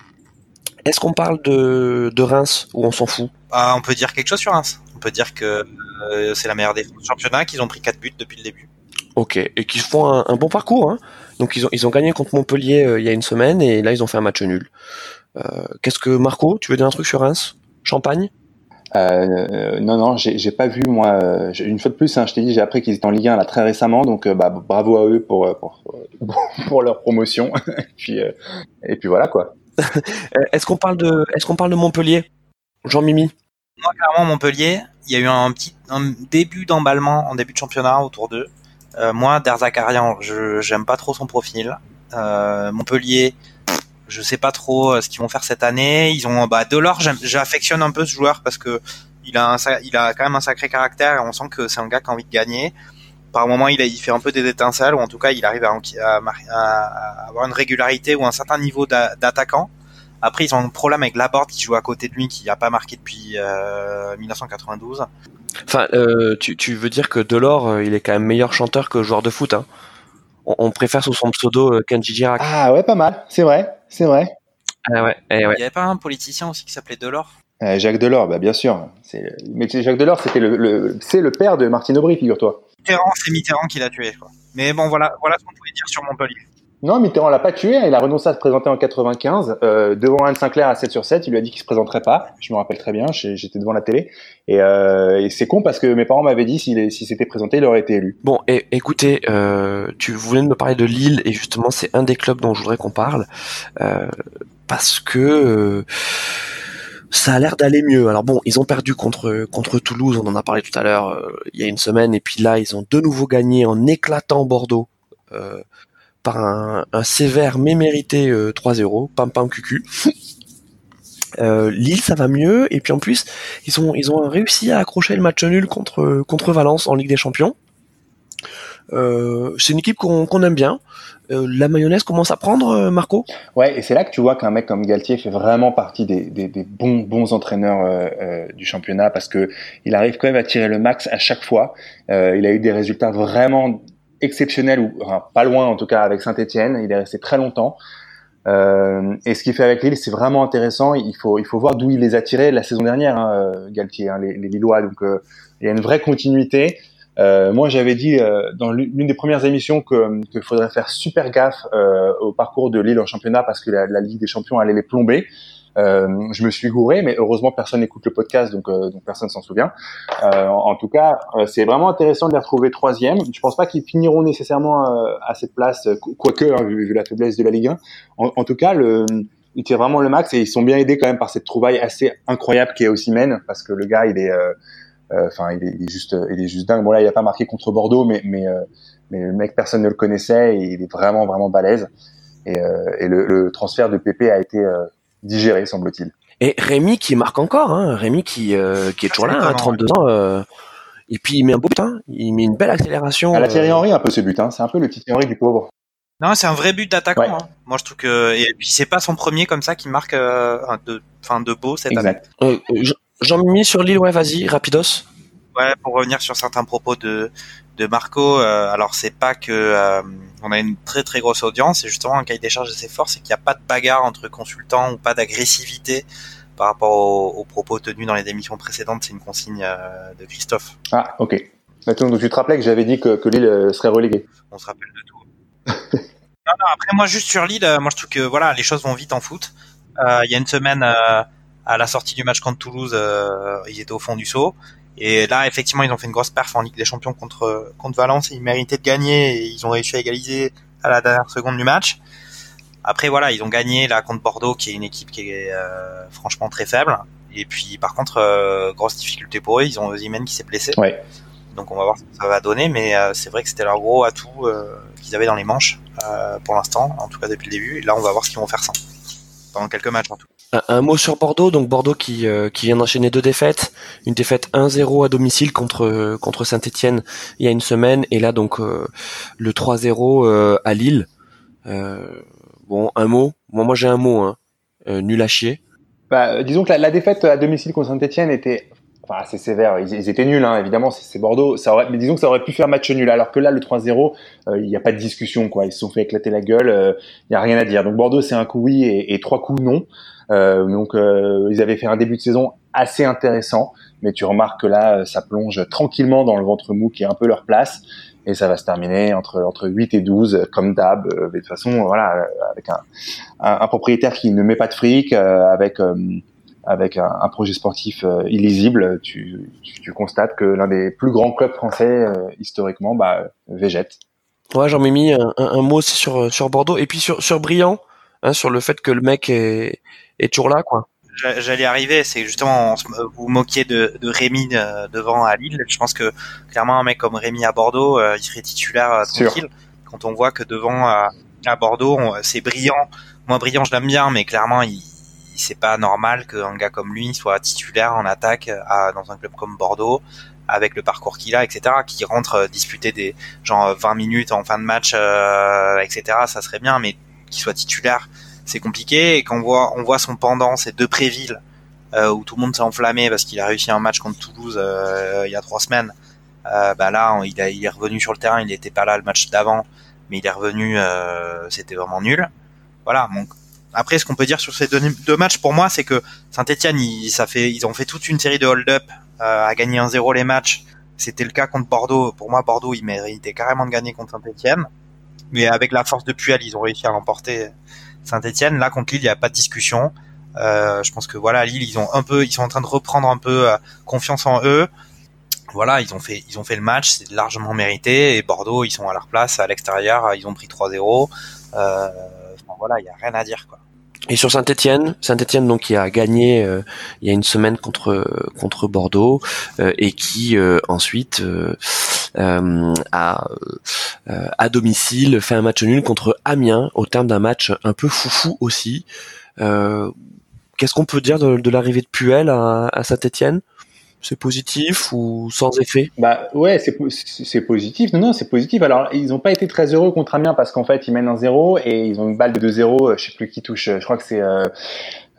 Speaker 1: est-ce qu'on parle de, de Reims ou on s'en fout?
Speaker 3: Ah, On peut dire quelque chose sur Reims. On peut dire que euh, c'est la meilleure défense du championnat, qu'ils ont pris 4 buts depuis le début.
Speaker 1: Ok, et qu'ils font un, un, bon parcours. Hein Donc ils ont, ils ont gagné contre Montpellier euh, il y a une semaine et là ils ont fait un match nul. Euh, qu'est-ce que Marco, tu veux dire un truc sur Reims? Champagne?
Speaker 2: Euh, non, non, j'ai pas vu moi. Une fois de plus, hein, je t'ai dit, j'ai appris qu'ils étaient en Ligue 1 là très récemment, donc euh, bah, bravo à eux pour pour, pour leur promotion. et puis et puis voilà quoi.
Speaker 1: Est-ce qu'on parle de est-ce qu'on parle de Montpellier, Jean Mimi?
Speaker 3: Moi, clairement, Montpellier, il y a eu un petit début d'emballement en début de championnat autour d'eux. moi, Derzakarian, je j'aime pas trop son profil. Montpellier, je sais pas trop euh, ce qu'ils vont faire cette année. Ils ont bah Delors, j'affectionne un peu ce joueur parce que il a il a quand même un sacré caractère et on sent que c'est un gars qui a envie de gagner. Par moment, il, a, il fait un peu des étincelles ou en tout cas, il arrive à, à, avoir une régularité ou un certain niveau d'attaquant. Après, ils ont un problème avec Laborde qui joue à côté de lui, qui n'a pas marqué depuis euh, 1992.
Speaker 1: Enfin, euh, tu, tu, veux dire que Delors, euh, il est quand même meilleur chanteur que joueur de foot. Hein on, préfère sous son pseudo euh, Kenji Girac.
Speaker 2: Ah ouais, pas mal. C'est vrai, c'est vrai.
Speaker 1: Ah ouais, eh ouais.
Speaker 3: Il y avait pas un politicien aussi qui s'appelait Delors?
Speaker 2: Euh, Jacques Delors, bah bien sûr. Mais Jacques Delors, c'était le, c'est le père de Martine Aubry, figure-toi.
Speaker 3: Mitterrand, c'est Mitterrand qui l'a tué. Quoi. Mais bon, voilà, voilà ce qu'on pouvait dire sur Montpellier.
Speaker 2: Non, Mitterrand l'a pas tué. Il a renoncé à se présenter en 95 euh, devant Anne Sinclair à 7 sur 7. Il lui a dit qu'il se présenterait pas. Je me rappelle très bien. J'étais devant la télé. Et, euh, et c'est con parce que mes parents m'avaient dit s'il s'était présenté, il aurait été élu.
Speaker 1: Bon, et écoutez, euh, tu voulais me parler de Lille et justement c'est un des clubs dont je voudrais qu'on parle euh, parce que euh, ça a l'air d'aller mieux. Alors bon, ils ont perdu contre contre Toulouse, on en a parlé tout à l'heure euh, il y a une semaine, et puis là ils ont de nouveau gagné en éclatant Bordeaux. Euh, par un, sévère mais mérité 3-0, euh, pam pam cucu. Lille ça va mieux et puis en plus ils ont ils ont réussi à accrocher le match nul contre contre Valence en Ligue des Champions. C'est une équipe qu'on aime bien. Euh, la mayonnaise commence à prendre, euh, Marco?
Speaker 2: Ouais, et c'est là que tu vois qu'un mec comme Galtier fait vraiment partie des, des, des bons bons entraîneurs euh, du championnat parce que il arrive quand même à tirer le max à chaque fois. il a eu des résultats vraiment exceptionnels ou enfin, pas loin en tout cas avec Saint-Étienne. Il est resté très longtemps. et ce qu'il fait avec Lille, c'est vraiment intéressant. Il faut il faut voir d'où il les a tirés la saison dernière, hein, Galtier, hein, les, les, Lillois. Donc il y a une vraie continuité. Euh, moi, j'avais dit euh, dans l'une des premières émissions que qu'il faudrait faire super gaffe euh, au parcours de Lille en championnat parce que la, la, Ligue des Champions allait les plomber. Euh, je me suis gouré, mais heureusement personne n'écoute le podcast, donc, donc personne s'en souvient. En, en, tout cas, c'est vraiment intéressant de les retrouver troisième. Je pense pas qu'ils finiront nécessairement à cette place, quoique hein, vu, la faiblesse de la Ligue 1. En, tout cas, le, ils tirent vraiment le max et ils sont bien aidés quand même par cette trouvaille assez incroyable qui est Ossimène, parce que le gars, il est euh, enfin, il, il, est juste, il est juste dingue. Bon là, il a pas marqué contre Bordeaux, mais mais euh, mais le mec personne ne le connaissait et il est vraiment vraiment balèze. Et, euh, et le, le, transfert de Pépé a été digéré, semble-t-il.
Speaker 1: Et Rémi qui marque encore, hein, Rémi qui, euh, qui est toujours là, à 32 ans. Euh, et puis il met un beau but, hein, il met une belle accélération.
Speaker 2: À la Thierry Henry un peu ce but, hein, c'est un peu le petit Henry du pauvre.
Speaker 3: Non, c'est un vrai but d'attaquant. Hein. Moi, je trouve que et puis c'est pas son premier comme ça qui marque euh, de, fin de beau cette exact.
Speaker 1: année. Jean-Mimi sur l'île, ouais, vas-y, rapidos.
Speaker 3: Ouais, pour revenir sur certains propos de, de Marco, euh, alors c'est pas que euh, on a une très très grosse audience, c'est justement un cahier des charges assez fort, c'est qu'il n'y a pas de bagarre entre consultants ou pas d'agressivité par rapport aux, propos tenus dans les émissions précédentes, c'est une consigne euh, de Christophe.
Speaker 2: Ah, ok. Donc tu te rappelais que j'avais dit que, que Lille serait relégué.
Speaker 3: On se rappelle de tout. non, non, après moi juste sur Lille, moi je trouve que voilà, les choses vont vite en foot. Il y a une semaine à la sortie du match contre Toulouse, euh, ils étaient au fond du saut. Et là, effectivement, ils ont fait une grosse perf en Ligue des Champions contre contre Valence. Ils méritaient de gagner et ils ont réussi à égaliser à la dernière seconde du match. Après, voilà, ils ont gagné là contre Bordeaux, qui est une équipe qui est euh, franchement très faible. Et puis, par contre, euh, grosse difficulté pour eux, ils ont Ozymen qui s'est blessé.
Speaker 2: Ouais.
Speaker 3: Donc, on va voir ce que ça va donner. Mais euh, c'est vrai que c'était leur gros atout qu'ils avaient dans les manches pour l'instant, en tout cas depuis le début. Et là, on va voir ce qu'ils vont faire sans pendant quelques matchs en tout.
Speaker 1: Un, mot sur Bordeaux, donc Bordeaux qui, euh, qui vient d'enchaîner deux défaites, une défaite 1-0 à domicile contre contre Saint-Étienne il y a une semaine et là donc euh, le 3-0 euh, à Lille. bon, un mot, moi j'ai un mot, hein. nul à chier.
Speaker 2: Bah, disons que la, défaite à domicile contre Saint-Etienne était enfin assez sévère. Ils, étaient nuls, hein, évidemment, c'est Bordeaux. Ça aurait, mais disons que ça aurait pu faire match nul. Alors que là, le 3-0, euh, il n'y a pas de discussion, quoi. Ils se sont fait éclater la gueule. Euh, il n'y a rien à dire. Donc Bordeaux, c'est un coup oui et trois coups non. Euh, donc ils avaient fait un début de saison assez intéressant, mais tu remarques que là, ça plonge tranquillement dans le ventre mou, qui est un peu leur place. Et ça va se terminer entre entre 8 et 12, comme d'hab. de toute façon, voilà, avec un, un, propriétaire qui ne met pas de fric, avec avec un, projet sportif euh, illisible, tu, tu, constates que l'un des plus grands clubs français euh, historiquement bah, végète.
Speaker 1: Ouais, j'en ai mis un, un, mot aussi sur sur Bordeaux et puis sur sur Briand, hein, sur le fait que le mec est est toujours là, quoi.
Speaker 3: J'allais arriver, c'est justement vous moquiez de, de Rémi euh, devant à Lille. Je pense que clairement un mec comme Rémi à Bordeaux, il serait titulaire tranquille. Quand on voit que devant à, à Bordeaux, c'est brillant. Moi, brillant, je l'aime bien, mais clairement, il, c'est pas normal qu'un gars comme lui soit titulaire en attaque à, dans un club comme Bordeaux avec le parcours qu'il a, etc., qui rentre euh, disputer des genre 20 minutes en fin de match, euh, etc. Ça serait bien, mais qu'il soit titulaire, c'est compliqué. Et qu'on voit, on voit son pendant, c'est deux Préville, euh, où tout le monde s'est enflammé parce qu'il a réussi un match contre Toulouse euh, il y a trois semaines. Euh, bah là, il, il, est revenu sur le terrain, il n'était pas là le match d'avant, mais il est revenu, c'était vraiment nul. Voilà, donc après, ce qu'on peut dire sur ces deux, matchs, pour moi, c'est que Saint-Etienne, ils, ça fait, ils ont fait toute une série de hold-up euh, à gagner 1-0 les matchs. C'était le cas contre Bordeaux. Pour moi, Bordeaux, ils méritaient carrément de gagner contre Saint-Etienne. Mais avec la force de Puel, ils ont réussi à remporter Saint-Etienne. Là, contre Lille, il n'y a pas de discussion. Euh, je pense que voilà, Lille, ils ont un peu, ils sont en train de reprendre un peu euh, confiance en eux. Voilà, ils ont fait, ils ont fait le match, c'est largement mérité. Et Bordeaux, ils sont à leur place à l'extérieur, ils ont pris 3-0. Euh, voilà, il y a rien à dire quoi.
Speaker 1: Et sur Saint-Etienne, Saint-Etienne donc qui a gagné euh, il y a une semaine contre contre Bordeaux euh, et qui euh, ensuite a à domicile fait un match nul contre Amiens au terme d'un match un peu foufou aussi. qu'est-ce qu'on peut dire de, l'arrivée de Puel à, à Saint-Etienne c'est positif ou sans effet?
Speaker 2: Bah ouais, c'est positif. Non non, c'est positif. Alors ils n'ont pas été très heureux contre Amiens parce qu'en fait ils mènent un 0 et ils ont une balle de 2-0. Je sais plus qui touche. Je crois que c'est euh,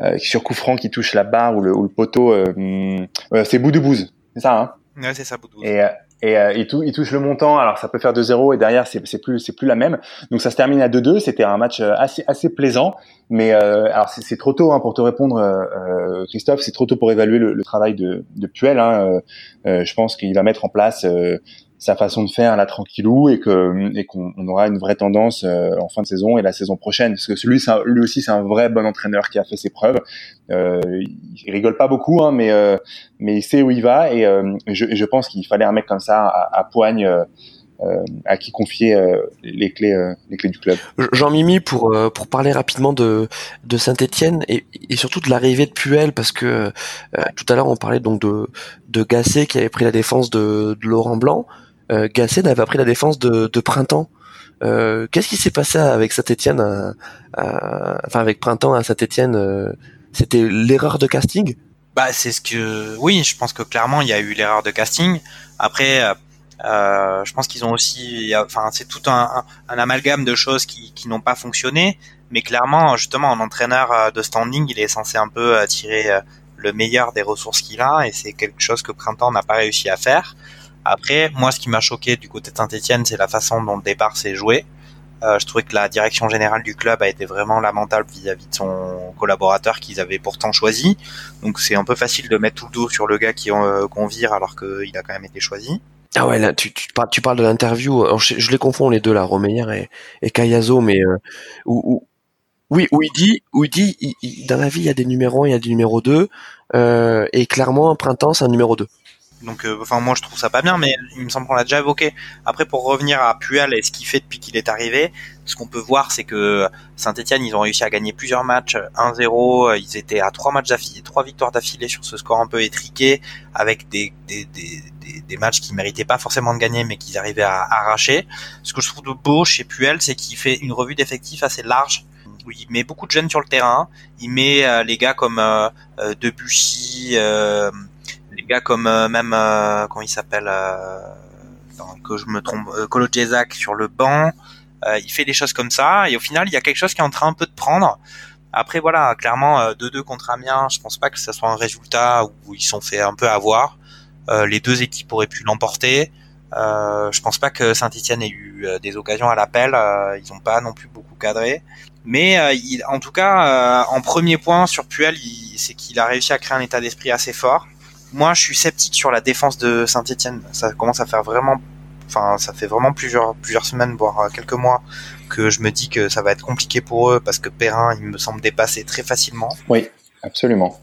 Speaker 2: euh, sur coup franc qui touche la barre ou le, ou le poteau. Euh, euh c'est Boudoubouz, c'est ça hein?
Speaker 3: Ouais, c'est ça Boudoubouz.
Speaker 2: Et et euh, il, tou il, touche le montant. Alors ça peut faire 2-0 et derrière c'est plus c'est plus la même. Donc ça se termine à 2-2. C'était un match euh, assez assez plaisant. Mais euh, alors c'est trop tôt hein, pour te répondre, euh, Christophe. C'est trop tôt pour évaluer le, le travail de, de Puel. Hein. je pense qu'il va mettre en place sa façon de faire là tranquillou et que et qu'on aura une vraie tendance euh, en fin de saison et la saison prochaine parce que celui lui aussi c'est un vrai bon entraîneur qui a fait ses preuves euh, il rigole pas beaucoup hein, mais euh, mais il sait où il va et, euh, je, je, pense qu'il fallait un mec comme ça à, à poigne euh, à qui confier les clés les clés du club.
Speaker 1: Jean-Mimi pour pour parler rapidement de de Saint-Étienne et, et surtout de l'arrivée de Puel parce que tout à l'heure on parlait donc de de Gasset qui avait pris la défense de, de Laurent Blanc euh, Gasset n'avait pas pris la défense de, Printemps. Euh, Qu'est-ce qui s'est passé avec Saint-Etienne, enfin avec Printemps à Saint-Etienne euh, C'était l'erreur de casting?
Speaker 3: Bah c'est ce que, oui, je pense que clairement il y a eu l'erreur de casting. Après, euh, je pense qu'ils ont aussi, enfin c'est tout un, amalgame de choses qui, qui n'ont pas fonctionné. Mais clairement, justement, un entraîneur euh, de standing, il est censé un peu tirer le meilleur des ressources qu'il a, et c'est quelque chose que Printemps n'a pas réussi à faire. Après, moi, ce qui m'a choqué du côté de Saint-Etienne, c'est la façon dont le départ s'est joué. Euh, je trouvais que la direction générale du club a été vraiment lamentable vis-à-vis de son collaborateur qu'ils avaient pourtant choisi. Donc c'est un peu facile de mettre tout le dos sur le gars qui euh, qu'on vire alors qu'il a quand même été choisi.
Speaker 1: Ah ouais, là, tu, tu, parles, tu parles de l'interview. Je, les confonds les deux là, Romeyer et, et mais euh, où, oui, où il dit, où il dit, dans la vie il y a des numéros, il y a des numéros 2, euh, et clairement un printemps c'est un numéro 2.
Speaker 3: Donc, euh, enfin, moi, je trouve ça pas bien, mais il me semble qu'on l'a déjà évoqué. Après, pour revenir à Puel et ce qu'il fait depuis qu'il est arrivé, ce qu'on peut voir, c'est que Saint-Etienne, ils ont réussi à gagner plusieurs matchs 1-0. Ils étaient à trois matchs d'affilée, trois victoires d'affilée sur ce score un peu étriqué, avec des, des, des, des, matchs qu'ils méritaient pas forcément de gagner, mais qu'ils arrivaient à arracher. Ce que je trouve de beau chez Puel, c'est qu'il fait une revue d'effectifs assez large où il met beaucoup de jeunes sur le terrain. Il met euh, les gars comme euh, euh Debuchy, euh, les gars comme euh, même euh, comment il s'appelle euh, que je me trompe Colo Jezak sur le banc il fait des choses comme ça et au final il y a quelque chose qui est en train un peu de prendre après voilà clairement 2-2 contre Amiens je pense pas que ce soit un résultat où ils sont fait un peu avoir les deux équipes auraient pu l'emporter euh, je pense pas que Saint-Etienne ait eu des occasions à l'appel. ils n'ont pas non plus beaucoup cadré. Mais il, en tout cas, en premier point sur Puel, c'est qu'il a réussi à créer un état d'esprit assez fort moi, je suis sceptique sur la défense de Saint-Etienne. Ça commence à faire vraiment, enfin, ça fait vraiment plusieurs, plusieurs semaines, voire euh, quelques mois, que je me dis que ça va être compliqué pour eux parce que Perrin, il me semble dépasser très facilement.
Speaker 2: Oui, absolument.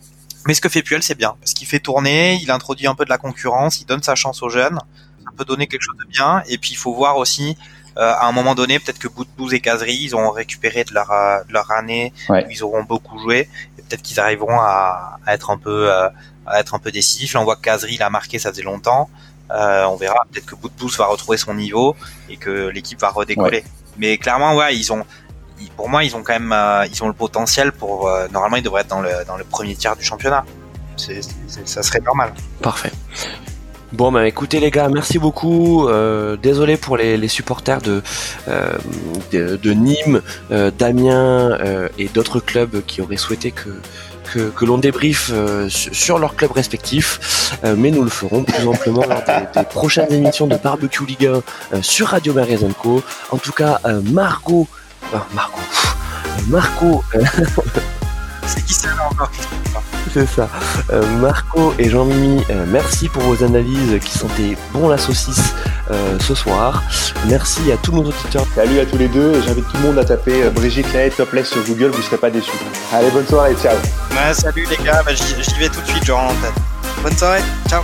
Speaker 3: Mais ce que fait Puel, c'est bien parce qu'il fait tourner, il introduit un peu de la concurrence, il donne sa chance aux jeunes. Ça peut donner quelque chose de bien. Et puis, il faut voir aussi, euh, à un moment donné, peut-être que Boudbouz et Cazerie, ils ont récupéré de leur, euh, leur année, où ils auront beaucoup joué, peut-être qu'ils arriveront à, à, être un peu à être un peu décisif. Là, on voit que Kazri l'a marqué, ça faisait longtemps. Euh, on verra peut-être que Boudbous va retrouver son niveau et que l'équipe va redécoller. Mais clairement, ouais, ils ont, pour moi, ils ont quand même, euh, ils ont le potentiel pour. Euh, normalement, ils devraient être dans le dans le premier tiers du championnat. C'est, ça serait normal.
Speaker 1: Parfait. Bon, bah écoutez les gars, merci beaucoup. désolé pour les, supporters de, de, de, Nîmes, d'Amiens et d'autres clubs qui auraient souhaité que que, l'on débriefe euh, sur leurs clubs respectifs, euh, mais nous le ferons plus amplement lors des, prochaines émissions de Barbecue Ligue 1 euh, sur Radio Co. En tout cas, Margot, Margot, Marco,
Speaker 3: c'est qui ça encore
Speaker 1: c'est ça. Euh, Marco et Jean-Mimi, euh, merci pour vos analyses qui sentaient bon la saucisse euh, ce soir. Merci à tous nos auditeurs.
Speaker 2: Salut à tous les deux. J'invite tout le monde à taper Brigitte Laet Topless sur Google, vous ne serez pas déçus. Allez, bonne soirée, ciao.
Speaker 3: salut les gars, bah, j'y vais tout de suite, genre en Bonne soirée, ciao.